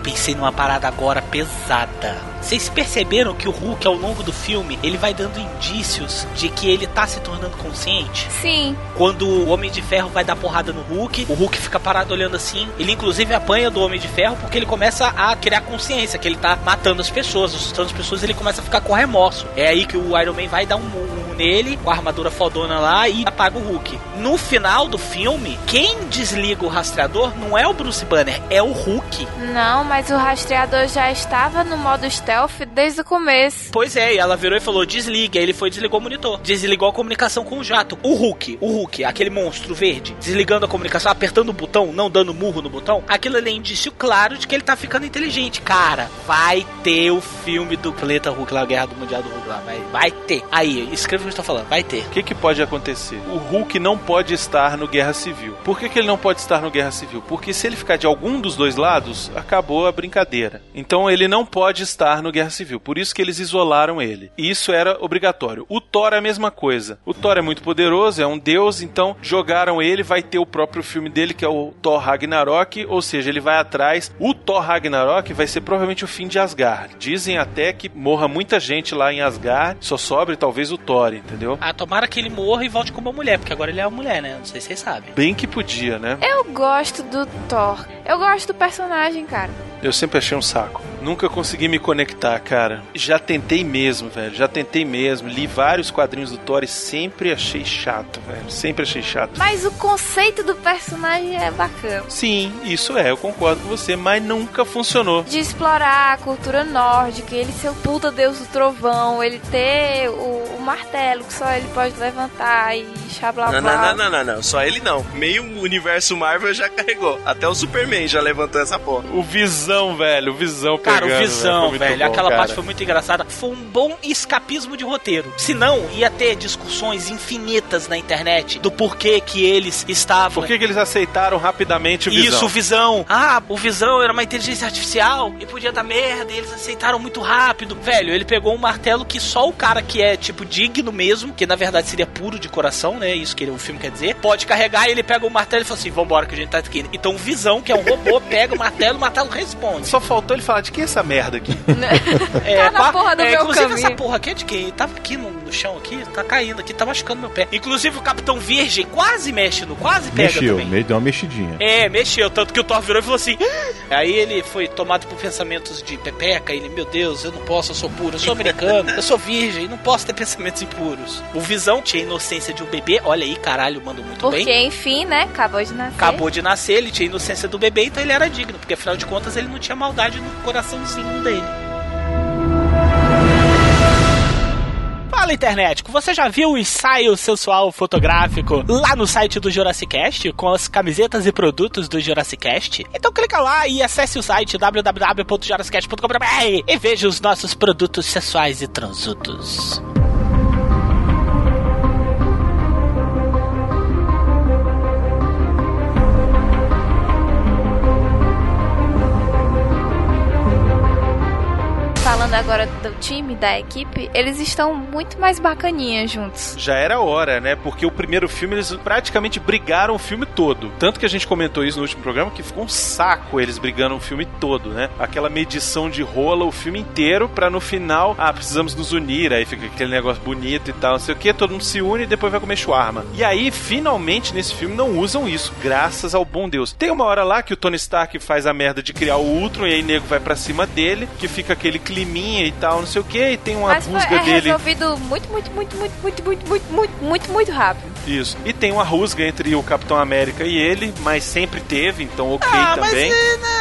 Pensei numa parada agora pesada. Vocês perceberam que o Hulk, ao longo do filme, ele vai dando indícios de que ele tá se tornando consciente? Sim. Quando o Homem de Ferro vai dar porrada no Hulk, o Hulk fica parado olhando assim. Ele, inclusive, apanha do Homem de Ferro porque ele começa a criar consciência que ele tá matando as pessoas, assustando as pessoas, ele começa a ficar com remorso. É aí que o Iron Man vai dar um murro nele, com a armadura fodona lá, e apaga o Hulk. No final do filme, quem desliga o rastreador não é o Bruce Banner, é o Hulk. Não, mas o rastreador já estava no modo stealth stealth desde o começo. Pois é, e ela virou e falou: desliga. Aí ele foi e desligou o monitor. Desligou a comunicação com o jato. O Hulk, o Hulk, aquele monstro verde, desligando a comunicação, apertando o botão, não dando murro no botão. Aquilo ali é indício claro de que ele tá ficando inteligente. Cara, vai ter o filme do Planeta Hulk lá, a Guerra do Mundial do Hulk lá. Vai, vai ter. Aí, escreva o que eu estou falando. Vai ter. O que, que pode acontecer? O Hulk não pode estar no Guerra Civil. Por que, que ele não pode estar no Guerra Civil? Porque se ele ficar de algum dos dois lados, acabou a brincadeira. Então ele não pode estar no Guerra Civil. Por isso que eles isolaram ele. E isso era obrigatório. O Thor é a mesma coisa. O Thor é muito poderoso, é um deus, então jogaram ele, vai ter o próprio filme dele, que é o Thor Ragnarok, ou seja, ele vai atrás. O Thor Ragnarok vai ser provavelmente o fim de Asgard. Dizem até que morra muita gente lá em Asgard, só sobre talvez o Thor, entendeu? Ah, tomara que ele morra e volte como uma mulher, porque agora ele é uma mulher, né? Não sei se vocês sabem. Bem que podia, né? Eu gosto do Thor. Eu gosto do personagem, cara. Eu sempre achei um saco. Nunca consegui me conectar, cara. Já tentei mesmo, velho. Já tentei mesmo. Li vários quadrinhos do Thor e sempre achei chato, velho. Sempre achei chato. Mas o conceito do personagem é bacana. Sim, isso é, eu concordo com você, mas nunca funcionou. De explorar a cultura nórdica, ele ser o puta deus do trovão, ele ter o, o martelo que só ele pode levantar e xablá Não, não, não, não, não, não. Só ele não. Meio universo Marvel já carregou. Até o Superman já levantou essa porra. O Visão, velho. O Visão Cara, o Visão, muito velho, bom, aquela cara. parte foi muito engraçada. Foi um bom escapismo de roteiro. Se não, ia ter discussões infinitas na internet do porquê que eles estavam. Por que, que eles aceitaram rapidamente o Visão? Isso, o Visão. Ah, o Visão era uma inteligência artificial e podia dar merda, e eles aceitaram muito rápido. Velho, ele pegou um martelo que só o cara que é, tipo, digno mesmo, que na verdade seria puro de coração, né? Isso que o filme quer dizer, pode carregar e ele pega o martelo e fala assim: vambora que a gente tá aqui. Então o Visão, que é um robô, pega o martelo, o martelo responde. Só faltou ele falar de que é essa merda aqui? É, Tá na porra do é, meu inclusive caminho. essa porra aqui é de quem? Tava aqui no, no chão aqui, tá caindo aqui, tá machucando meu pé. Inclusive o Capitão Virgem quase mexe no, quase pega Mexeu, também. me- deu uma mexidinha. É, mexeu, tanto que o Thor virou e falou assim. "Ah!" Aí ele foi tomado por pensamentos de pepeca, ele, meu Deus, eu não posso, eu sou puro, eu sou americano, eu sou virgem, não posso ter pensamentos impuros. O Visão tinha a inocência de um bebê, olha aí, caralho, mandou muito Porque, bem. enfim, né? Acabou de nascer. Acabou de nascer, ele tinha a inocência do bebê, então ele era digno, porque afinal de contas ele não tinha maldade no coraçãozinho dele. Fala internet, você já viu o ensaio sensual fotográfico lá no site do Jurassic Cast com as camisetas e produtos do Jurassic Cast? Então clica lá e acesse o site www.jurassicast.com.br e veja os nossos produtos sensuais e transudos. Falando agora do time, da equipe, eles estão muito mais bacaninhas juntos. Já era hora, né? Porque o primeiro filme eles praticamente brigaram o filme todo. Tanto que a gente comentou isso no último programa que ficou um saco eles brigando o filme todo, né? Aquela medição de rola o filme inteiro pra no final, ah, precisamos nos unir, aí fica aquele negócio bonito e tal, não sei o que, todo mundo se une e depois vai comer shawarma. E aí, finalmente, nesse filme não usam isso, graças ao bom Deus. Tem uma hora lá que o Tony Stark faz a merda de criar o Ultron e aí nego vai pra cima dele, que fica aquele climinha e tal, não sei o que, e tem uma Mas foi, rusga é dele. resolvido muito, muito, muito, muito, muito, muito, muito, muito, muito, muito rápido. Isso. E tem uma rusga entre o Capitão América e ele, mas sempre teve, então ok ah, mas também. é, né,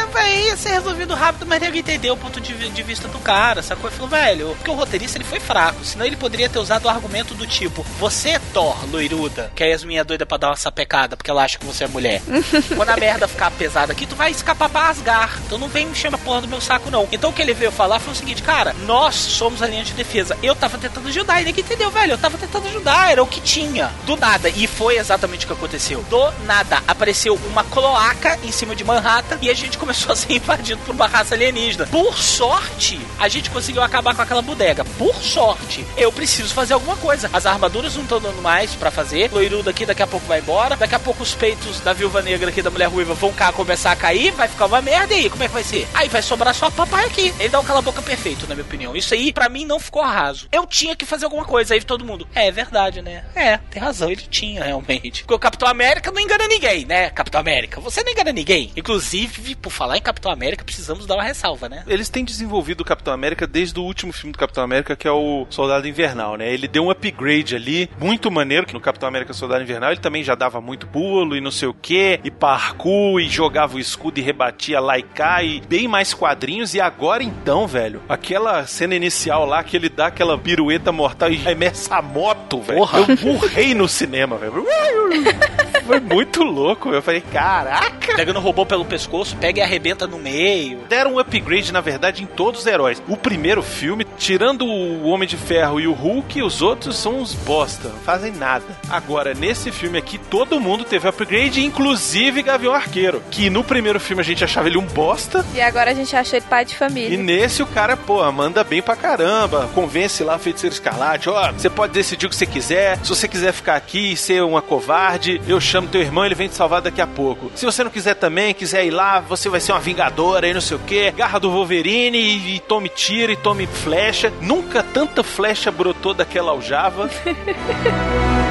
ia ser resolvido rápido, mas ninguém entendeu o ponto de, de vista do cara, sacou? Ele falou, velho, porque o roteirista ele foi fraco, senão ele poderia ter usado o argumento do tipo, você é Thor, loiruda, que a Yasmin é doida pra dar uma sapecada, porque ela acha que você é mulher. Quando a merda ficar pesada aqui, tu vai escapar pra rasgar, então não vem mexer na porra do meu saco, não. Então o que ele veio falar foi o seguinte, cara, nós somos a linha de defesa. Eu tava tentando ajudar, e ninguém entendeu, velho, eu tava tentando ajudar, era o que tinha. Do nada, e foi exatamente o que aconteceu. Do nada, apareceu uma cloaca em cima de Manhattan e a gente começou a ser invadido por uma raça alienígena. Por sorte, a gente conseguiu acabar com aquela bodega. Por sorte, eu preciso fazer alguma coisa. As armaduras não estão dando mais pra fazer. Loirudo aqui daqui a pouco vai embora. Daqui a pouco os peitos da viúva negra aqui da mulher ruiva vão cá começar a cair. Vai ficar uma merda e aí, como é que vai ser? Aí vai sobrar só papai aqui. Ele dá um cala-boca perfeito, na minha opinião. Isso aí, pra mim, não ficou raso. Eu tinha que fazer alguma coisa. Aí todo mundo, é, é verdade, né? É, tem razão, ele tinha realmente. Porque o Capitão América não engana ninguém, né? Capitão América, você não engana ninguém. Inclusive, por falar falar em Capitão América, precisamos dar uma ressalva, né? Eles têm desenvolvido o Capitão América desde o último filme do Capitão América, que é o Soldado Invernal, né? Ele deu um upgrade ali, muito maneiro, que no Capitão América Soldado Invernal ele também já dava muito pulo e não sei o que, e parkour, e jogava o escudo e rebatia lá e cá, e bem mais quadrinhos. E agora então, velho, aquela cena inicial lá que ele dá aquela pirueta mortal e arremessa a moto, velho. Eu burrei no cinema, velho. Foi muito louco. Eu falei, caraca! Pega no robô pelo pescoço, pega e arrebenta no meio. Deram um upgrade, na verdade, em todos os heróis. O primeiro filme, tirando o Homem de Ferro e o Hulk, os outros são uns bosta, não fazem nada. Agora, nesse filme aqui, todo mundo teve upgrade, inclusive Gavião Arqueiro, que no primeiro filme a gente achava ele um bosta, E agora a gente acha ele pai de e família. nesse o cara, pô, manda bem pra caramba. Convence lá a feiticeiro escarlate, ó, você pode decidir o que você quiser. Se você quiser ficar aqui e ser uma covarde, eu chamo teu irmão, ele vem te salvar daqui a pouco. Se você não quiser também, quiser ir lá, você vai ser uma vingadora e não sei o que. Garra do Wolverine e, e tome tiro e tome flecha. Nunca tanta flecha brotou daquela aljava.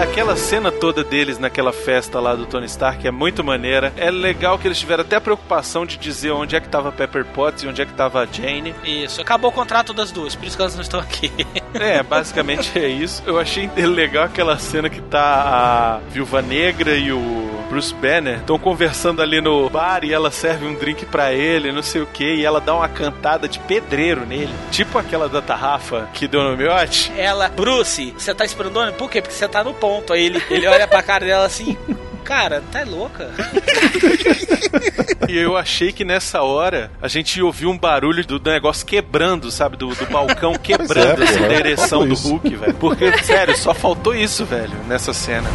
Aquela cena toda deles naquela festa lá do Tony Stark é muito maneira. É legal que eles tiveram até a preocupação de dizer onde é que tava Pepper Potts e onde é que tava a Jane. Isso, acabou o contrato das duas, por isso que elas não estão aqui. É, basicamente é isso. Eu achei legal aquela cena que tá a Viúva Negra e o Bruce Banner estão conversando ali no bar e ela serve um drink pra ele, não sei o que, e ela dá uma cantada de pedreiro nele. Tipo aquela da tarrafa que deu no miote. Ela, Bruce, você tá esperando? Por quê? Porque você tá no ponto. Aí ele, ele olha pra cara dela assim, cara, tá louca? E eu achei que nessa hora a gente ia ouvir um barulho do negócio quebrando, sabe? Do, do balcão quebrando, é, assim, da ereção do. Hulk, velho. Porque, sério, só faltou isso, velho, nessa cena.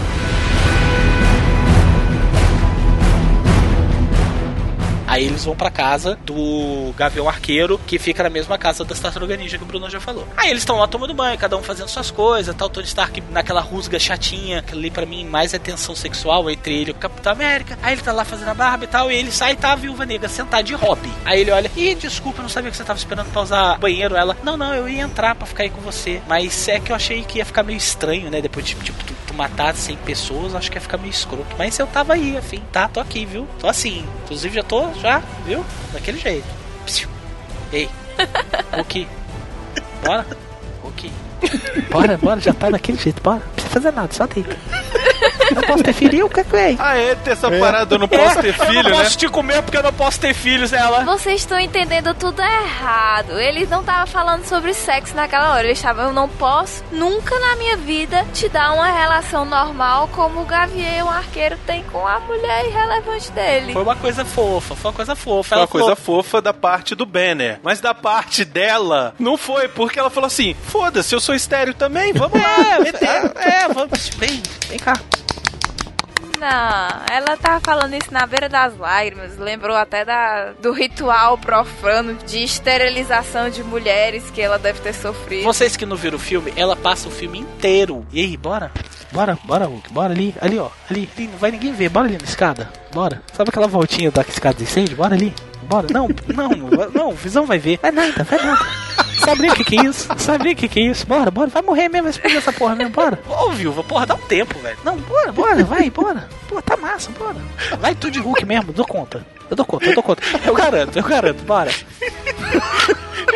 Aí eles vão pra casa do Gavião Arqueiro, que fica na mesma casa das Tartaruga Ninja que o Bruno já falou. Aí eles estão lá tomando banho, cada um fazendo suas coisas, tal, Tony Stark naquela rusga chatinha, que ali pra mim mais é tensão sexual entre ele e o Capitão América. Aí ele tá lá fazendo a barba e tal, e ele sai e tá a Viúva Negra sentada de hobby. Aí ele olha, ih, desculpa, eu não sabia que você tava esperando pra usar banheiro. Ela, não, não, eu ia entrar pra ficar aí com você. Mas é que eu achei que ia ficar meio estranho, né? Depois de, tipo, tu, tu matar 100 pessoas, acho que ia ficar meio escroto. Mas eu tava aí, afim, tá? Tô aqui, viu? Tô assim. Inclusive já tô, já, viu? Daquele jeito. Psiu. Ei, Hulk. Bora? Hulk. Bora, bora, já tá daquele jeito, bora. Não precisa fazer nada, só deita. Não posso ter filho, o que é que é? Ah, é, ter essa parada, eu não posso ter filho, eu não né? posso te comer porque eu não posso ter filhos, ela. Vocês estão entendendo tudo errado. Eles não estavam falando sobre sexo naquela hora. Eles estavam, eu não posso nunca na minha vida te dar uma relação normal como o Gavião Arqueiro tem com a mulher irrelevante dele. Foi uma coisa fofa, foi uma coisa fofa. Foi Ela uma coisa falou, fofa da parte do Banner. Mas da parte dela, não foi, porque ela falou assim: foda-se, eu sou estéreo também, vamos lá. É, é, vamos, vem, vem cá. Não, ela tava falando isso na beira das lágrimas. Lembrou até da, do ritual profano de esterilização de mulheres que ela deve ter sofrido. Vocês que não viram o filme, ela passa o filme inteiro. E aí, bora? Bora, bora, Hulk, bora ali, ali, ó. Ali, ali, não vai ninguém ver. Bora ali na escada. Bora. Sabe aquela voltinha da escada de incêndio? Bora ali. Bora. Não, não, não, o Visão vai ver. Vai nada, vai nada. Sabe o que que é isso? Sabe o que que é isso? Bora, bora. Vai morrer mesmo, vai explodir essa porra mesmo. Bora. Ô, viúva, porra, dá um tempo, velho. Não, bora, bora, vai, bora. Pô, tá massa, bora. Vai tu de Hulk mesmo, dou conta. Eu dou conta, eu dou conta. Eu garanto, eu garanto, bora.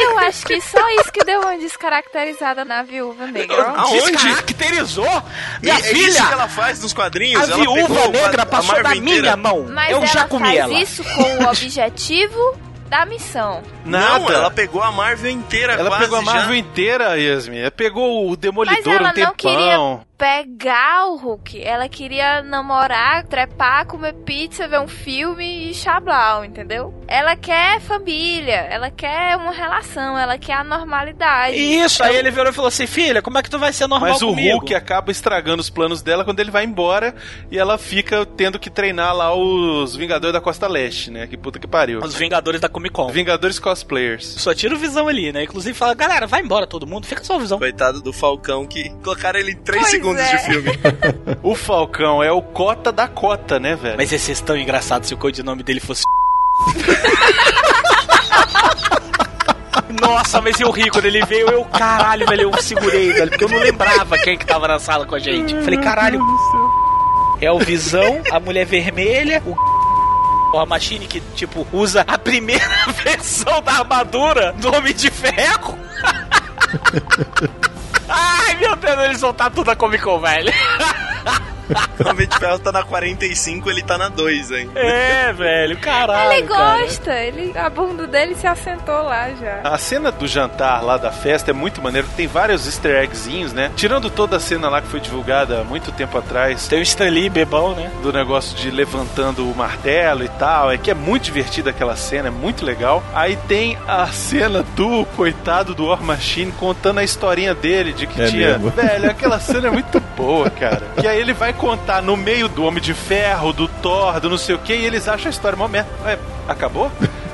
Eu acho que só isso que deu uma descaracterizada na viúva negra. Aonde? Descaracterizou minha é, é isso filha. que ela faz nos quadrinhos? A ela viúva negra a passou da Marvel minha inteira. mão. Mas eu ela já comi faz ela. isso com o objetivo da missão. Nada. Não, ela pegou a Marvel inteira Ela quase pegou a Marvel já. inteira, Yasmin. Ela pegou o Mas Demolidor ela um tempão. não queria pegar o Hulk. Ela queria namorar, trepar, comer pizza, ver um filme e chablau, entendeu? Ela quer família, ela quer uma relação, ela quer a normalidade. Isso, aí ele virou e falou assim: Filha, como é que tu vai ser normal Mas o comigo? Hulk acaba estragando os planos dela quando ele vai embora e ela fica tendo que treinar lá os Vingadores da Costa Leste, né? Que puta que pariu. Os Vingadores da Comic Con. Vingadores Cosplayers. Só tira o visão ali, né? Inclusive fala, galera, vai embora todo mundo, fica só o visão. Coitado do Falcão que colocaram ele em 3 Pois segundos é. de filme. O Falcão é o Cota da Cota, né, velho? Mas esse é tão engraçado se o codinome dele fosse. Nossa, mas eu ri quando ele veio, eu, caralho, velho, eu segurei, velho, porque eu não lembrava quem que tava na sala com a gente. Falei, caralho. É o Visão, a Mulher Vermelha, o a Machine que, tipo, usa a primeira versão da armadura do Homem de Ferro. Ai, meu Deus, eles vão estar tudo na Comic Con, velho. O Homem de Ferro tá na 45, ele tá na 2, hein? É, velho, caralho. Ele cara. gosta, ele, a bunda dele se assentou lá já. A cena do jantar lá da festa é muito maneiro, tem vários easter eggzinhos, né? Tirando toda a cena lá que foi divulgada há muito tempo atrás, Tem o Stan Lee, bebão, né? do negócio de levantando o martelo e tal, é que é muito divertida aquela cena, é muito legal. Aí tem a cena do coitado do War Machine contando a historinha dele, de que É tinha... mesmo. Velho, aquela cena é muito boa, cara. Que aí ele vai contar no meio do Homem de Ferro, do Thor, do não sei o que, e eles acham a história mó merda. Ué, acabou?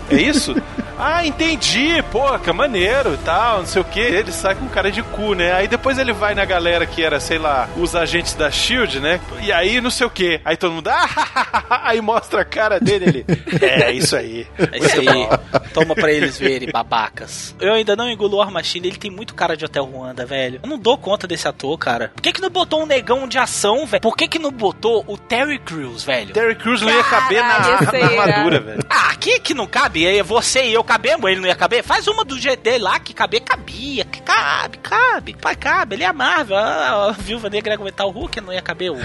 É isso? Ah, entendi, pô, que maneiro e tal, não sei o que. Ele sai com cara de cu, né? Aí depois ele vai na galera que era, sei lá, os agentes da Shield, né? E aí não sei o que. Aí todo mundo, ah, aí mostra a cara dele, ele. É, isso aí. É isso aí. Toma pra eles verem, babacas. Eu ainda não engulo o War Machine, ele tem muito cara de Hotel Ruanda, velho. Eu não dou conta desse ator, cara. Por que que não botou um negão de ação, velho? Por que que não botou o Terry Crews, velho? Terry Crews não ia caber na, na armadura, velho. Ah, aqui que não cabe, você e eu cabemos, ele não ia caber? Faz uma do dele lá, que caber, cabia. Que cabe, cabe. Pai, cabe, ele é a Marvel. A, a Viúva Negra ia aguentar o Hulk, não ia caber o...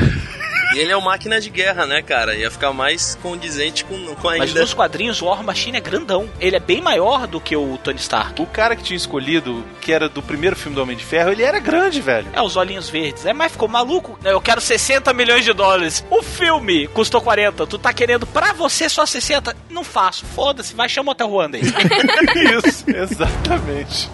E ele é o máquina de guerra, né, cara? Ia ficar mais condizente com, com Mas ainda. nos quadrinhos, o War Machine é grandão. Ele é bem maior do que o Tony Stark. O cara que tinha escolhido, que era do primeiro filme do Homem de Ferro, ele era grande, velho. É, os olhinhos verdes. É, mas ficou maluco. Eu quero 60 milhões de dólares. O filme custou 40. Tu tá querendo pra você só 60? Não faço. Foda-se, vai chamar o Hotel Ruanda aí. Isso, exatamente.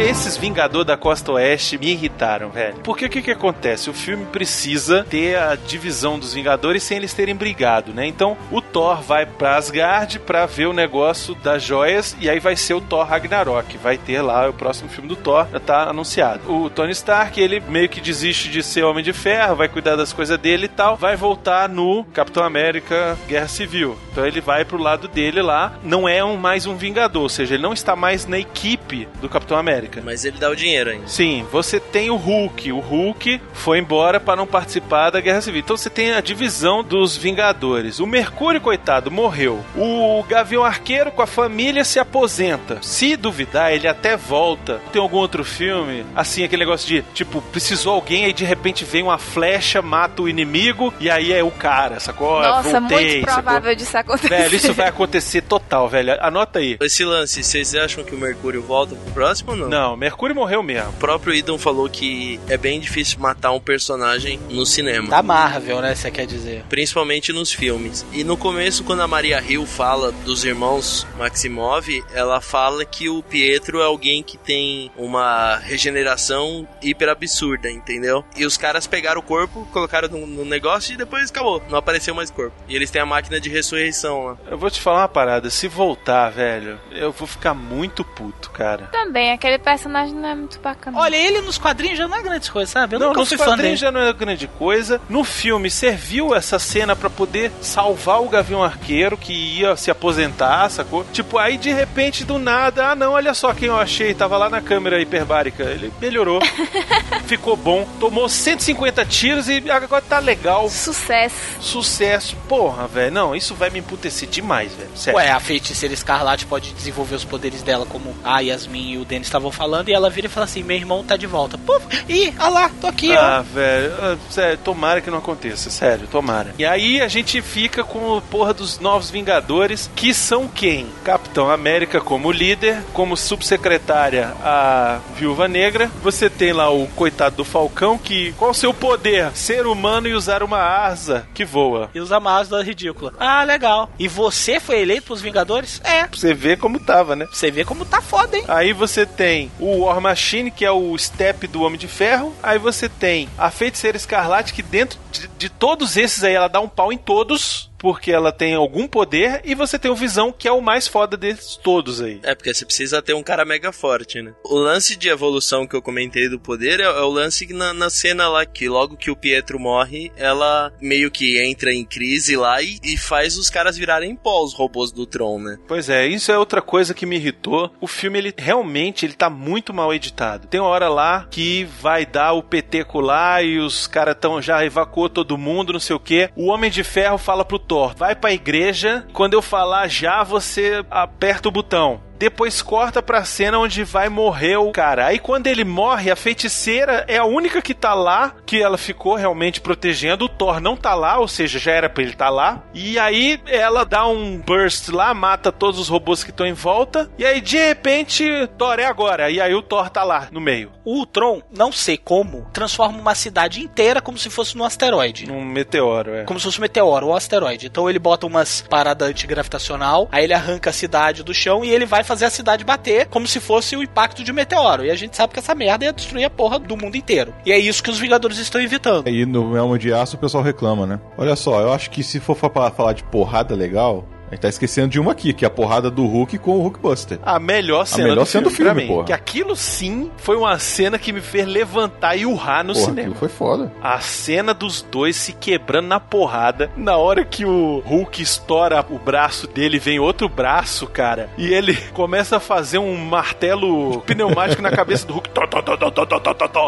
Esses Vingador da Costa Oeste me irritaram, velho. Porque o que que acontece? O filme precisa ter a divisão dos Vingadores sem eles terem brigado, né? Então, o Thor vai pra Asgard pra ver o negócio das joias e aí vai ser o Thor Ragnarok. Vai ter lá o próximo filme do Thor, já tá anunciado. O Tony Stark, ele meio que desiste de ser Homem de Ferro, vai cuidar das coisas dele e tal, vai voltar no Capitão América Guerra Civil. Então ele vai pro lado dele lá, não é um, mais um Vingador, ou seja, ele não está mais na equipe do Capitão América. Mas ele dá o dinheiro ainda. Sim, você tem o Hulk. O Hulk foi embora para não participar da Guerra Civil. Então você tem a divisão dos Vingadores. O Mercúrio, coitado, morreu. O Gavião Arqueiro com a família se aposenta. Se duvidar, ele até volta. Tem algum outro filme? Assim, aquele negócio de, tipo, precisou alguém, aí de repente vem uma flecha, mata o inimigo, e aí é o cara, sacou? Nossa, Voltei, muito sacou? provável disso acontecer. Velho, isso vai acontecer total, velho. Anota aí. Esse lance, vocês acham que o Mercúrio volta pro próximo ou não? Não, Mercúrio morreu mesmo. O próprio Idon falou que é bem difícil matar um personagem no cinema. da Marvel, né? Você quer dizer. Principalmente nos filmes. E no começo, quando a Maria Hill fala dos irmãos Maximov, ela fala que o Pietro é alguém que tem uma regeneração hiper absurda, entendeu? E os caras pegaram o corpo, colocaram no, no negócio e depois acabou. Não apareceu mais corpo. E eles têm a máquina de ressurreição lá. Eu vou te falar uma parada. Se voltar, velho, eu vou ficar muito puto, cara. Também, aquele personagem não é muito bacana. Olha, ele nos quadrinhos já não é grande coisa, sabe? Eu não, nunca nos fui fã dele. quadrinhos já não é grande coisa. No filme serviu essa cena pra poder salvar o Gavião Arqueiro que ia se aposentar, sacou? Tipo, aí de repente do nada, ah não, olha só quem eu achei, tava lá na câmera hiperbárica. Ele melhorou, ficou bom, tomou 150 tiros e agora tá legal. Sucesso. Sucesso. Porra, velho. Não, isso vai me emputecer demais, velho. Sério. Ué, a feiticeira escarlate pode desenvolver os poderes dela, como a Yasmin e o Denis estavam falando, e ela vira e fala assim: meu irmão tá de volta. Puf, ih, olha lá, tô aqui, Ah, velho, ah, sério, tomara que não aconteça, sério, tomara. E aí a gente fica com o porra dos novos Vingadores, que são quem? Capitão América como líder, como subsecretária a Viúva Negra. Você tem lá o coitado do Falcão, que qual o seu poder? Ser humano e usar uma asa que voa. ó. E os amados da ridícula. Ah, legal. E você foi eleito pros Vingadores? É. Pra você ver como tava, né? Você vê como tá foda, hein? Aí você tem o War Machine, que é o step do Homem de Ferro. Aí você tem a Feiticeira Escarlate, que dentro de, de todos esses aí, ela dá um pau em todos. Porque ela tem algum poder, e você tem o Visão, que é o mais foda desses todos aí. É, porque você precisa ter um cara mega forte, né? O lance de evolução que eu comentei do poder é, é o lance na, na, cena lá, que logo que o Pietro morre, ela meio que entra em crise lá e, e faz os caras virarem pó, os robôs do Tron, né? Pois é, isso é outra coisa que me irritou. O filme, ele realmente, ele tá muito mal editado. Tem uma hora lá que vai dar o peteco lá e os caras tão já evacuou todo mundo, não sei o que. O Homem de Ferro fala pro Thor, vai pra igreja, quando eu falar já, você aperta o botão. Depois corta pra cena onde vai morrer o cara. Aí quando ele morre, a feiticeira é a única que tá lá, que ela ficou realmente protegendo. O Thor não tá lá, ou seja, já era pra ele tá lá. E aí ela dá um burst lá, mata todos os robôs que estão em volta. E aí de repente, Thor é agora. E aí o Thor tá lá no meio. O Tron, não sei como, transforma uma cidade inteira como se fosse num asteroide. Um meteoro, é. Como se fosse um meteoro ou um asteroide. Então ele bota umas paradas antigravitacional, aí ele arranca a cidade do chão e ele vai fazer a cidade bater como se fosse o impacto de um meteoro. E a gente sabe que essa merda ia destruir a porra do mundo inteiro. E é isso que os Vingadores estão evitando. E no Elmo de Aço o pessoal reclama, né? Olha só, eu acho que se for falar de porrada legal, a gente tá esquecendo de uma aqui, que é a porrada do Hulk com o Hulkbuster. A melhor cena, a melhor do, cena do filme, filme Que aquilo sim foi uma cena que me fez levantar e urrar no porra, cinema. foi foda. A cena dos dois se quebrando na porrada. Na hora que o Hulk estoura o braço dele, vem outro braço, cara. E ele começa a fazer um martelo pneumático na cabeça do Hulk.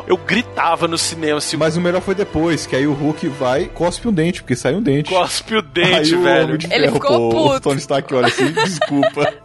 Eu gritava no cinema assim. Mas o melhor foi depois, que aí o Hulk vai cospe um dente, porque sai um dente. Cospe o dente, aí, velho. O ele ficou pô, puto. O Tony Stark olha assim, desculpa.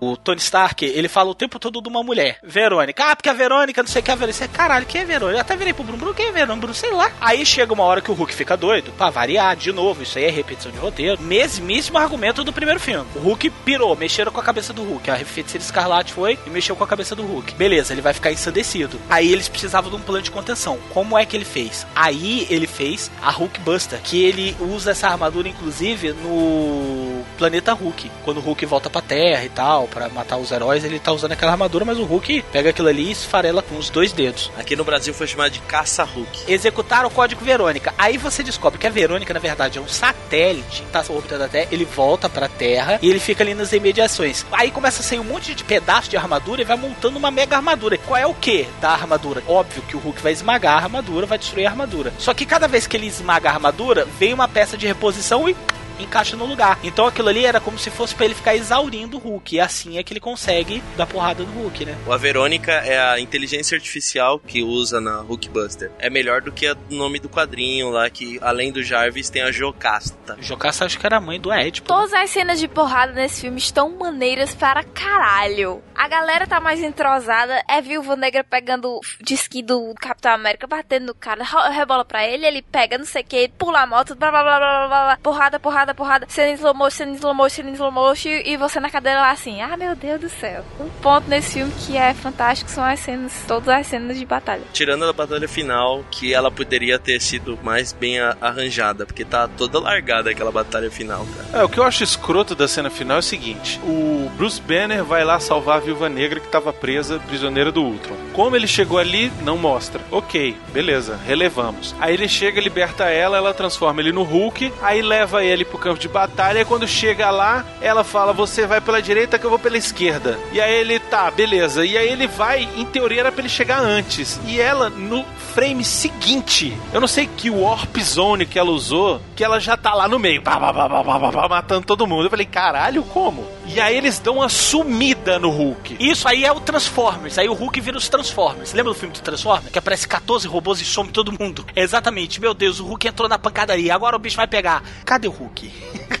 O Tony Stark, ele fala o tempo todo de uma mulher. Verônica. Ah, porque a Verônica, não sei o que é a Verônica. Você, Caralho, quem é Verônica? Eu até virei pro Bruno, Bruno, quem é Verônica? Bruno, sei lá. Aí chega uma hora que o Hulk fica doido, pra variar, de novo, isso aí é repetição de roteiro. Mesmíssimo argumento do primeiro filme. O Hulk pirou, mexeram com a cabeça do Hulk. A feiticeira escarlate foi e mexeu com a cabeça do Hulk. Beleza, ele vai ficar ensandecido. Aí eles precisavam de um plano de contenção. Como é que ele fez? Aí ele fez a Hulk Buster, que ele usa essa armadura, inclusive, no planeta Hulk. Quando o Hulk volta pra Terra e tal, pra matar os heróis, ele tá usando aquela armadura, mas o Hulk pega aquilo ali e esfarela com os dois dedos. Aqui no Brasil foi chamado de caça-Hulk. Executaram o código Verônica. Aí você descobre que a Verônica, na verdade, é um satélite, tá orbitando a Terra, ele volta pra Terra e ele fica ali nas imediações. Aí começa a sair um monte de pedaço de armadura e vai montando uma mega armadura. Qual é o que da armadura? Óbvio que o Hulk vai esmagar a armadura, vai destruir a armadura. Só que cada vez que ele esmaga a armadura, vem uma peça de reposição e encaixa no lugar. Então aquilo ali era como se fosse pra ele ficar exaurindo o Hulk. E assim é que ele consegue dar porrada no Hulk, né? A Verônica é a inteligência artificial que usa na Hulkbuster. É melhor do que o nome do quadrinho lá, que além do Jarvis tem a Jocasta. Jocasta acho que era a mãe do Ed. pô. Todas as cenas de porrada nesse filme estão maneiras para caralho. A galera tá mais entrosada. É Viúva Negra pegando o disquinho do Capitão América, batendo no cara, rebola pra ele, ele pega não sei o que, pula a moto, blá blá blá blá blá blá, blá, porrada, porrada, porrada, cena em slow motion, cena em slow motion, cena em slow motion, e você na cadeira lá assim, ah meu Deus do céu. Um ponto nesse filme que é fantástico são as cenas, todas as cenas de batalha. Tirando a batalha final, que ela poderia ter sido mais bem arranjada, porque tá toda largada aquela batalha final, cara. É, o que eu acho escroto da cena final é o seguinte: o Bruce Banner vai lá salvar a viúva negra que estava presa, prisioneira do Ultron. Como ele chegou ali, não mostra. Ok, beleza, relevamos. Aí ele chega, liberta ela, ela transforma ele no Hulk, aí leva ele pro campo de batalha. E quando chega lá, ela fala: Você vai pela direita que eu vou pela esquerda. E aí ele, tá, beleza. E aí ele vai, em teoria era pra ele chegar antes. E ela, no frame seguinte, eu não sei que Warp Zone que ela usou, que ela já tá lá no meio, pá, pá, pá, matando todo mundo. Eu falei, caralho, como? E aí eles dão uma sumida no Hulk. Isso aí é o Transformers. Aí o Hulk vira os Transformers. Lembra do filme do Transformers? Que aparece 14 robôs e some todo mundo. Exatamente. Meu Deus, o Hulk entrou na pancadaria. Agora o bicho vai pegar. Cadê o Hulk?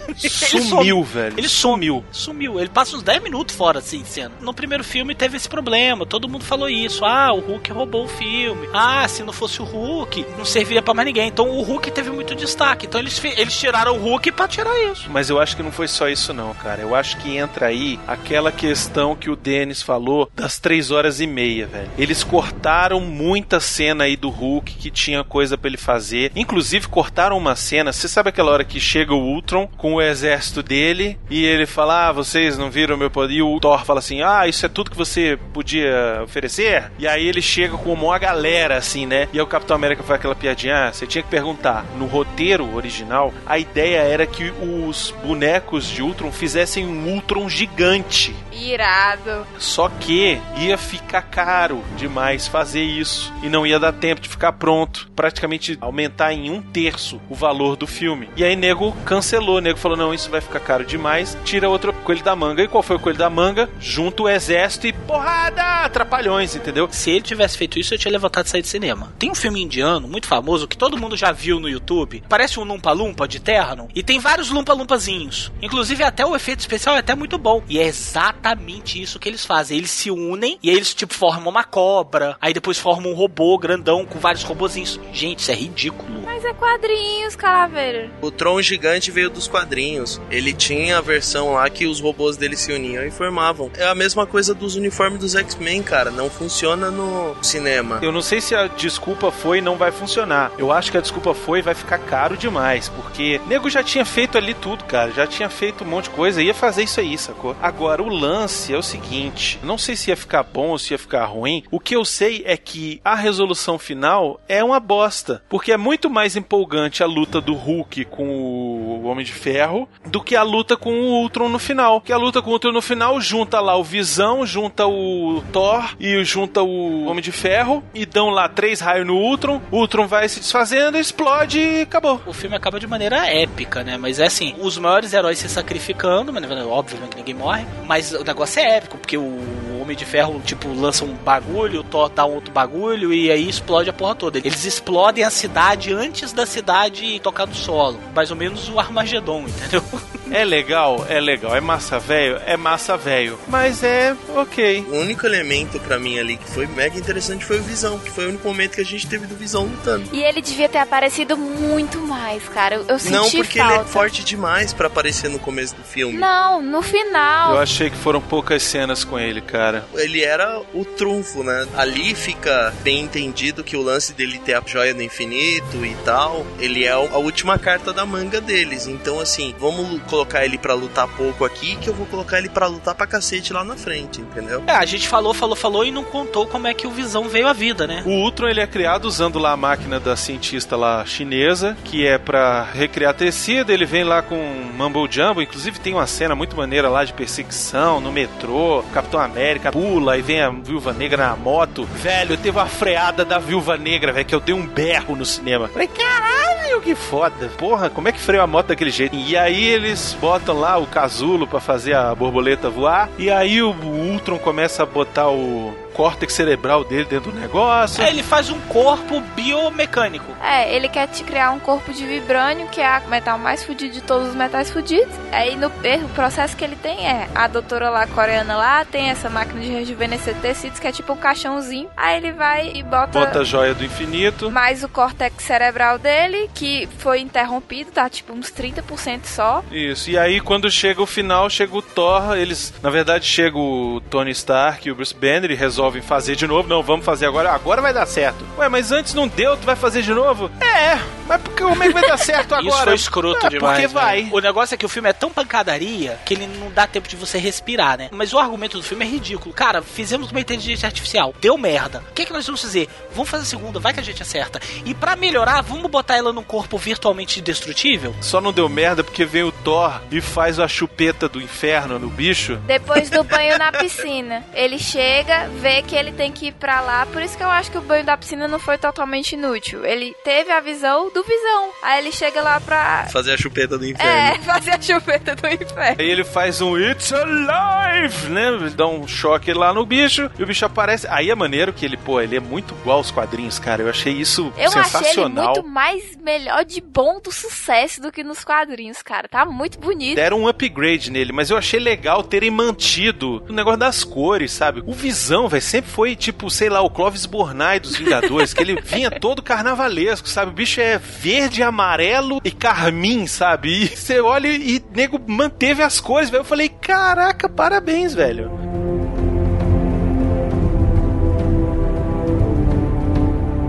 Ele Sumiu, velho. Ele sumiu. Sumiu. Ele passa uns 10 minutos fora, assim, cena. No primeiro filme teve esse problema. Todo mundo falou isso. Ah, o Hulk roubou o filme. Ah, se não fosse o Hulk, não servia pra mais ninguém. Então o Hulk teve muito destaque. Então eles, eles tiraram o Hulk pra tirar isso. Mas eu acho que não foi só isso, não, cara. Eu acho que entra aí aquela questão que o Denis falou das três horas e meia, velho. Eles cortaram muita cena aí do Hulk que tinha coisa pra ele fazer. Inclusive, cortaram uma cena. Você sabe aquela hora que chega o Ultron com o exército dele e ele fala: Ah, vocês não viram meu poder? E o Thor fala assim: Ah, isso é tudo que você podia oferecer? E aí ele chega com uma galera, assim, né? E aí o Capitão América faz aquela piadinha: ah, você tinha que perguntar. No roteiro original, a ideia era que os bonecos de Ultron fizessem um Ultron gigante. Irado. Só que ia ficar caro demais fazer isso e não ia dar tempo de ficar pronto. Praticamente aumentar em um terço o valor do filme. E aí nego cancelou, nego falou: não, isso vai ficar caro demais, tira outro coelho da manga. E qual foi o coelho da manga? Junta o exército e porrada! Trapalhões, entendeu? Se ele tivesse feito isso, eu tinha levantado e saído de cinema. Tem um filme indiano muito famoso que todo mundo já viu no YouTube. Parece um Lumpa Lumpa de terno. E tem vários Lumpa Lumpazinhos. Inclusive, até o efeito especial é até muito bom. E é exatamente isso que eles fazem. Eles se unem e aí eles, tipo, formam uma cobra. Aí depois formam um robô grandão com vários robozinhos. Gente, isso é ridículo. Mas é quadrinhos, Calaveira. O Tron gigante veio dos quadrinhos. Ele tinha a versão lá que os robôs dele se uniam e formavam. É a mesma coisa dos uniformes dos X-Men, cara. Não funciona no cinema. Eu não sei se a desculpa foi não vai funcionar. Eu acho que a desculpa foi vai ficar caro demais, porque nego já tinha feito ali tudo, cara. Já tinha feito um monte de coisa, ia fazer isso aí, sacou? Agora, o lance é o seguinte: não sei se ia ficar bom ou se ia ficar ruim. O que eu sei é que a resolução final é uma bosta, porque é muito mais empolgante a luta do Hulk com o Homem de Ferro do que a luta com o Ultron no final. Que a luta com o Ultron no final junta lá o Visão, junta o Thor e junta o Homem de Ferro e dão lá três raios no Ultron. O Ultron vai se desfazendo, explode e acabou. O filme acaba de maneira épica, né? Mas é assim, os maiores heróis se sacrificando, mas óbvio que ninguém morre, mas o negócio é épico, porque o Homem de Ferro, tipo, lança um bagulho, o Thor dá um outro bagulho e aí explode a porra toda. Eles explodem a cidade antes da cidade tocar no solo. Mais ou menos o Armagedon, entendeu? É legal, é legal. É massa velho, é massa velho. Mas é ok. O único elemento pra mim ali que foi mega interessante foi o Visão, que foi o único momento que a gente teve do Visão lutando. E ele devia ter aparecido muito mais, cara. Eu, senti Não, porque falta. ele é forte demais pra aparecer no começo do filme. Não, no final. Eu achei que foram poucas cenas com ele, cara. Ele era o trunfo, né? Ali fica bem entendido que o lance dele ter a joia do infinito e tal, ele é a última carta da manga deles. Então, assim, vamos colocar ele pra lutar pouco aqui, que eu vou colocar ele pra lutar pra cacete lá na frente, entendeu? É, a gente falou, falou, falou e não contou como é que o Visão veio à vida, né? O Ultron ele é criado usando lá a máquina da cientista lá chinesa, que é pra recriar tecido. Ele vem lá com Mumble Jumbo, inclusive tem uma cena muito maneira lá de perseguição no metrô. Capitão América pula e vem a Viúva Negra na moto. Velho, teve uma freada da Viúva Negra, velho, que eu dei um berro no cinema. Falei, caralho, que foda. Porra, como é que freia a moto daquele jeito? E aí eles botam lá o casulo pra fazer a borboleta voar. E aí o Ultron começa a botar o córtex cerebral dele dentro do negócio. É, ele faz um corpo biomecânico. É, ele quer te criar um corpo de vibrânio, que é o metal mais fudido de todos os metais fudidos. Aí no o processo que ele tem é a doutora lá coreana lá tem essa máquina de rejuvenescer tecidos que é tipo um caixãozinho. Aí ele vai e bota Bota a joia do infinito. mais o córtex cerebral dele, que foi interrompido, tá tipo uns 30% só. Isso. E aí, quando chega o final, chega o Thor. Eles, na verdade, chega o Tony Stark e o Bruce Banner e resolvem fazer de novo. Não, vamos fazer agora. Agora vai dar certo. Ué, mas antes não deu, tu vai fazer de novo? É, mas porque como é que vai dar certo agora? Isso foi escroto é, demais. Porque né? vai. O negócio é que o filme é tão pancadaria que ele não dá tempo de você respirar, né? Mas o argumento do filme é ridículo. Cara, fizemos uma inteligência artificial. Deu merda. O que, é que nós vamos fazer? Vamos fazer a segunda, vai que a gente acerta. E pra melhorar, vamos botar ela num corpo virtualmente indestrutível? Só não deu merda porque vem o Thor e faz a chupeta do inferno no bicho. Depois do banho na piscina. Ele chega, vê que ele tem que ir pra lá. Por isso que eu acho que o banho da piscina não foi totalmente inútil. Ele teve a visão do visão. Aí ele chega lá pra. Fazer a chupeta do inferno. É, fazer a chupeta do inferno. Aí ele faz um It's Alive, né? Dá um choque lá no bicho e o bicho aparece. Aí é maneiro que ele, pô, ele é muito igual aos quadrinhos, cara. Eu achei isso Eu achei ele sensacional. muito mais melhor de bom do sucesso do que nos quadrinhos, cara. Tá muito bonito. Deram um upgrade nele, mas eu achei legal terem mantido o negócio das cores, sabe? O Visão, velho, sempre foi tipo, sei lá, o Clovis Bornai dos Vingadores, que ele vinha todo carnavalesco, sabe? O bicho é verde, amarelo e carmim, sabe? E você olha e nego manteve as cores, velho. Eu falei, caraca, parabéns, velho.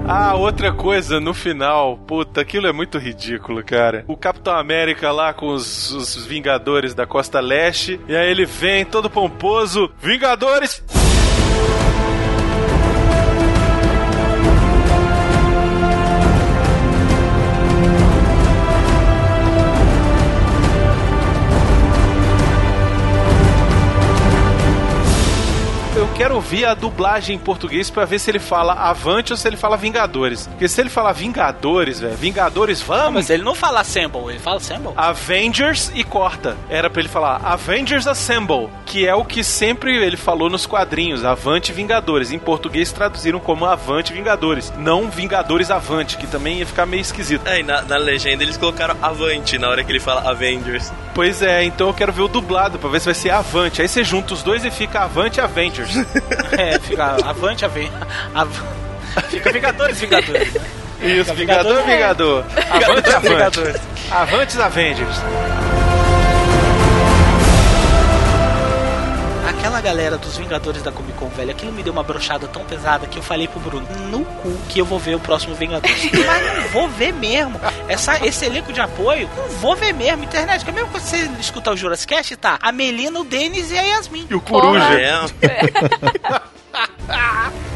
Ah, outra coisa, no final, puta, aquilo é muito ridículo, cara. O Capitão América lá com os, os Vingadores da Costa Leste, e aí ele vem todo pomposo, Vingadores! Quero ouvir a dublagem em português pra ver se ele fala Avante ou se ele fala Vingadores. Porque se ele falar Vingadores, velho, Vingadores, vamos! Mas ele não fala Assemble, ele fala Assemble. Avengers e corta. Era pra ele falar Avengers Assemble, que é o que sempre ele falou nos quadrinhos, Avante Vingadores. Em português traduziram como Avante Vingadores, não Vingadores Avante, que também ia ficar meio esquisito. É, e na, na legenda eles colocaram Avante na hora que ele fala Avengers. Pois é, então eu quero ver o dublado pra ver se vai ser Avante. Aí você junta os dois e fica Avante Avengers. É, fica avante, avante. Av... Fica Vingadores, Vingadores. Né? Isso, Vingador, Vingador. Avante, avante. Vingadores. Avantes Avengers. Aquela galera dos Vingadores da Comic Con, velho, aquilo me deu uma brochada tão pesada que eu falei pro Bruno, no cu que eu vou ver o próximo Vingadores. Mas não vou ver mesmo. Essa, esse elenco de apoio, não vou ver mesmo. Internet, que é mesmo quando você escutar o Jurassic Cast, tá? A Melina, o Denis e a Yasmin. E o Coruja. É,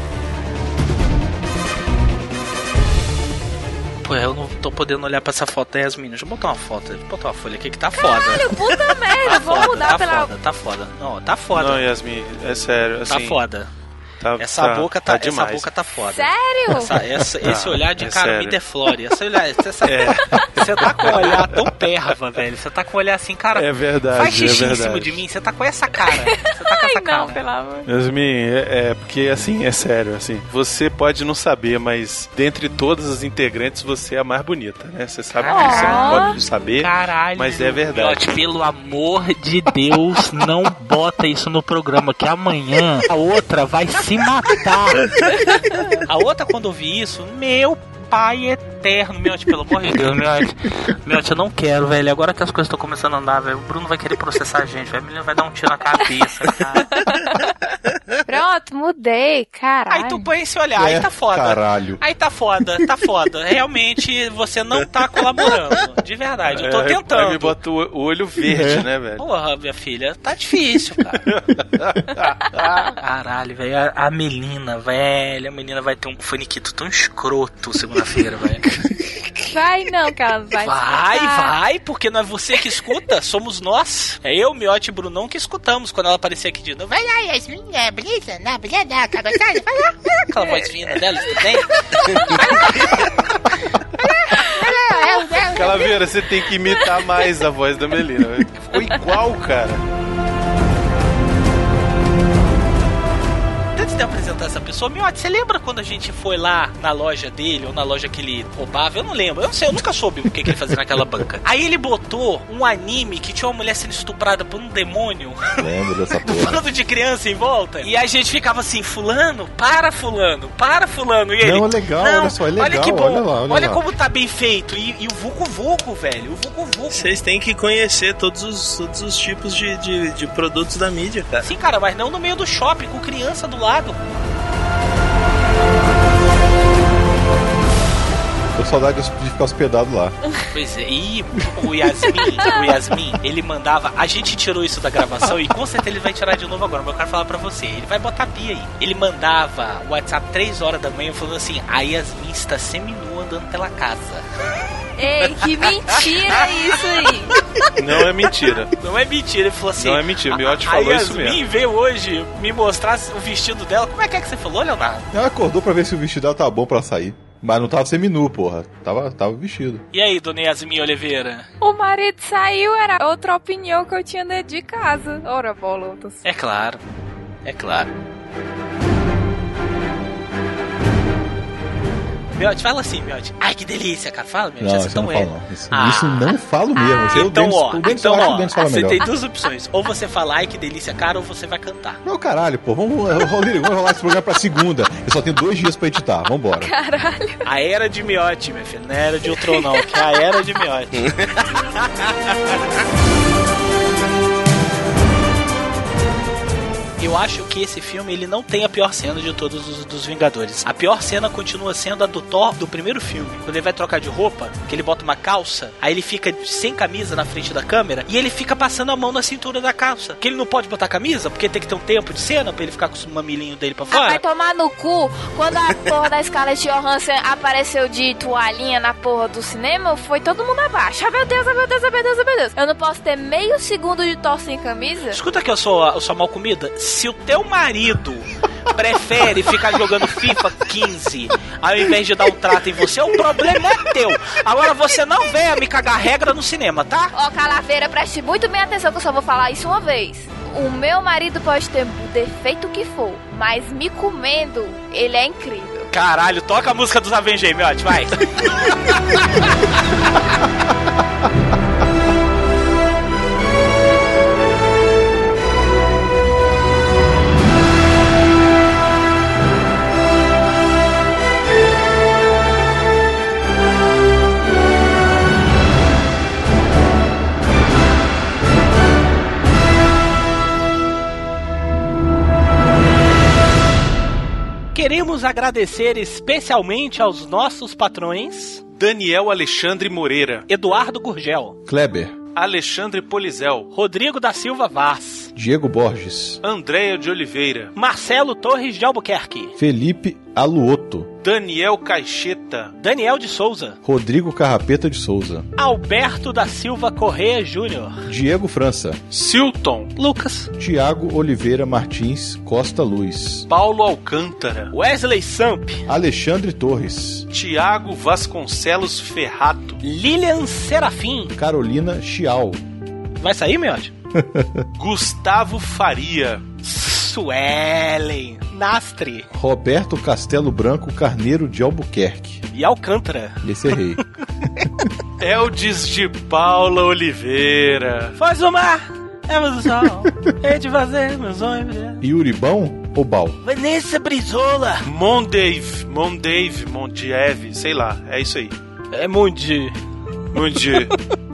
Pô, eu não tô podendo olhar pra essa foto da Yasmin. Deixa eu botar uma foto, deixa eu botar uma folha aqui que tá foda. Caralho, puta merda, Tá vou foda, mudar tá pela. foda, tá foda. Não, tá foda. Não, Yasmin, é sério, assim... tá foda. Tá- Essa tá- boca tá, essa demais. boca tá foda. Sério? Essa, essa- esse Tá, olhar de é cara me sério. deflore. Esse olhar, essa, É. Você tá com o olhar tão perva, velho. Você tá com o olhar assim, cara. É verdade, Faz xixi é em verdade. cima de mim. Você tá com essa cara. Você tá com Ai, essa cara. não, pelo amor. Yasmin, é, é porque assim, é sério, assim, você pode não saber, mas dentre todas as integrantes, você é a mais bonita, né? Você sabe que você Ah. pode não saber, Caralho. mas é verdade. Miote, pelo amor de Deus, não bota isso no programa, que amanhã a outra vai se matar. A outra, quando ouvir isso, meu pai eterno, Miote, pelo amor de Deus, Miote. Miote, eu não quero, velho. Agora que as coisas estão começando a andar, velho, o Bruno vai querer processar a gente, velho. Menina vai dar um tiro na cabeça, cara. Pronto, mudei, caralho. Aí tu põe esse olhar, aí É, tá foda. Caralho. Aí tá foda, tá foda. Realmente você não tá colaborando. De verdade, eu tô É, Aí me tentando. bota o olho verde, É. né, velho? Porra, minha filha, tá difícil, cara. Caralho, velho. A, a Melina, velho. A menina vai ter um faniquito tão escroto segunda-feira, velho. Vai não, que ela vai. Vai, escutar. vai, porque não é você que escuta, somos nós. É eu, Miote e Brunão que escutamos quando ela aparecer aqui de novo. Vai lá, Yasmin, é, beleza? Não, beleza, tá gostando? Vai lá, vai lá. Aquela voz fina dela, você tem? Calaveira, você tem que imitar mais a voz da Melina. velho. Ficou igual, cara. Antes de apresentar essa pessoa, Miotti, você lembra quando a gente foi lá na loja dele, ou na loja que ele roubava? Eu não lembro. Eu não sei, eu nunca soube o que, que ele fazia naquela banca. Aí ele botou um anime que tinha uma mulher sendo estuprada por um demônio, Lembro dessa porra. bando de criança em volta. E a gente ficava assim, fulano, para fulano, para fulano. E ele, Não, é legal, olha só, é legal, que bom, olha lá, olha lá." como tá bem feito. E, e o Vucu Vucu, velho, o Vucu Vucu. Vocês têm que conhecer todos os, todos os tipos de, de, de produtos da mídia, cara. Sim, cara, mas não no meio do shopping, com criança do lado. Tô saudade de ficar hospedado lá. Pois é, e o Yasmin, o Yasmin, ele mandava. A gente tirou isso da gravação e com certeza ele vai tirar de novo agora, mas eu quero falar pra você. Ele vai botar pia aí. Ele mandava o WhatsApp 3 horas da manhã falando assim: a Yasmin está seminua andando pela casa. Ei, que mentira isso aí. Não é mentira. Não é mentira, ele falou assim. Não é mentira, o Miotti falou a isso Yasmin mesmo. veio hoje me mostrar o vestido dela. Como é que é que você falou, Leonardo? Ela acordou pra ver se o vestido dela tava bom pra sair. Mas não tava seminu, porra. Tava, tava vestido. E aí, dona Yasmin Oliveira? O marido saiu, era outra opinião que eu tinha dentro de casa. Ora, bolotas. É claro, é claro. Miotti, fala assim, Miotti. Ai, que delícia, cara. Fala, Miotti. Não, eu não é não. Isso, Ah. isso não falo mesmo. Isso aí o Então, ó, o então, que ó, o fala você melhor. tem duas opções. Ou você fala, ai, que delícia, cara, ou você vai cantar. Não, caralho, pô. Vamos, vamos rolar esse programa pra segunda. Eu só tenho dois dias pra editar. Vambora. Caralho. A era de Miotti, meu filho. Não é era de outro não, que é a era de Miotti. Eu acho que esse filme ele não tem a pior cena de todos os dos Vingadores. A pior cena continua sendo a do Thor do primeiro filme. Quando ele vai trocar de roupa, que ele bota uma calça, aí ele fica sem camisa na frente da câmera e ele fica passando a mão na cintura da calça. Que ele não pode botar camisa, porque tem que ter um tempo de cena pra ele ficar com o mamilinho dele pra Ah, vai fora. tomar no cu. Quando a porra da Scarlett Johansson apareceu de toalhinha na porra do cinema, foi todo mundo abaixo. Ah, meu Deus, ah, meu Deus, ah, meu Deus, ah, meu Deus. Eu não posso ter meio segundo de Thor sem camisa? Escuta que eu sou, eu sou mal comida. Se o teu marido prefere ficar jogando FIFA 15 ao invés de dar um trato em você, o problema é teu. Agora você não venha me cagar regra no cinema, tá? Ó, Calaveira, preste muito bem atenção que eu só vou falar isso uma vez. O meu marido pode ter o defeito que for, mas me comendo, ele é incrível. Caralho, toca a música dos Avengers, Miotti, vai. Queremos agradecer especialmente aos nossos patrões Daniel Alexandre Moreira, Eduardo Gurgel, Kleber, Alexandre Polizel, Rodrigo da Silva Vaz, Diego Borges, Andréia de Oliveira, Marcelo Torres de Albuquerque, Felipe Aluoto, Daniel Caixeta, Daniel de Souza, Rodrigo Carrapeta de Souza, Alberto da Silva Correia Júnior, Diego França, Silton, Lucas, Tiago Oliveira Martins Costa Luz, Paulo Alcântara, Wesley Samp, Alexandre Torres, Tiago Vasconcelos Ferrato, Lilian Serafim. Carolina Chial, Vai sair, Miotti? Gustavo Faria, Suelen, Nastre Roberto Castelo Branco Carneiro de Albuquerque. e Alcântara. Esse errei. Eldes de Paula Oliveira, Faz o mar, é o sol, é de fazer meus sonhos. Yuribão ou Bal? Vanessa Brizola. Mondave, Mondave, Mondiev, sei lá, é isso aí. É Mundi. Mondi,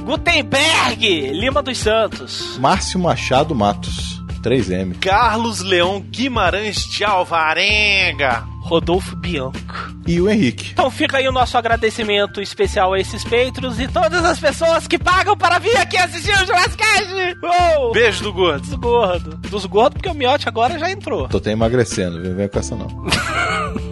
Gutenberg, Lima dos Santos. Márcio Machado Matos. 3M. Carlos Leão Guimarães de Alvarenga, Rodolfo Bianco. E o Henrique. Então fica aí o nosso agradecimento especial a esses Patreons e todas as pessoas que pagam para vir aqui assistir o Jurassic Cast. Beijo do gordo. Dos gordos. Dos gordos, porque o Miotti agora já entrou. Tô até emagrecendo? Vem com essa não.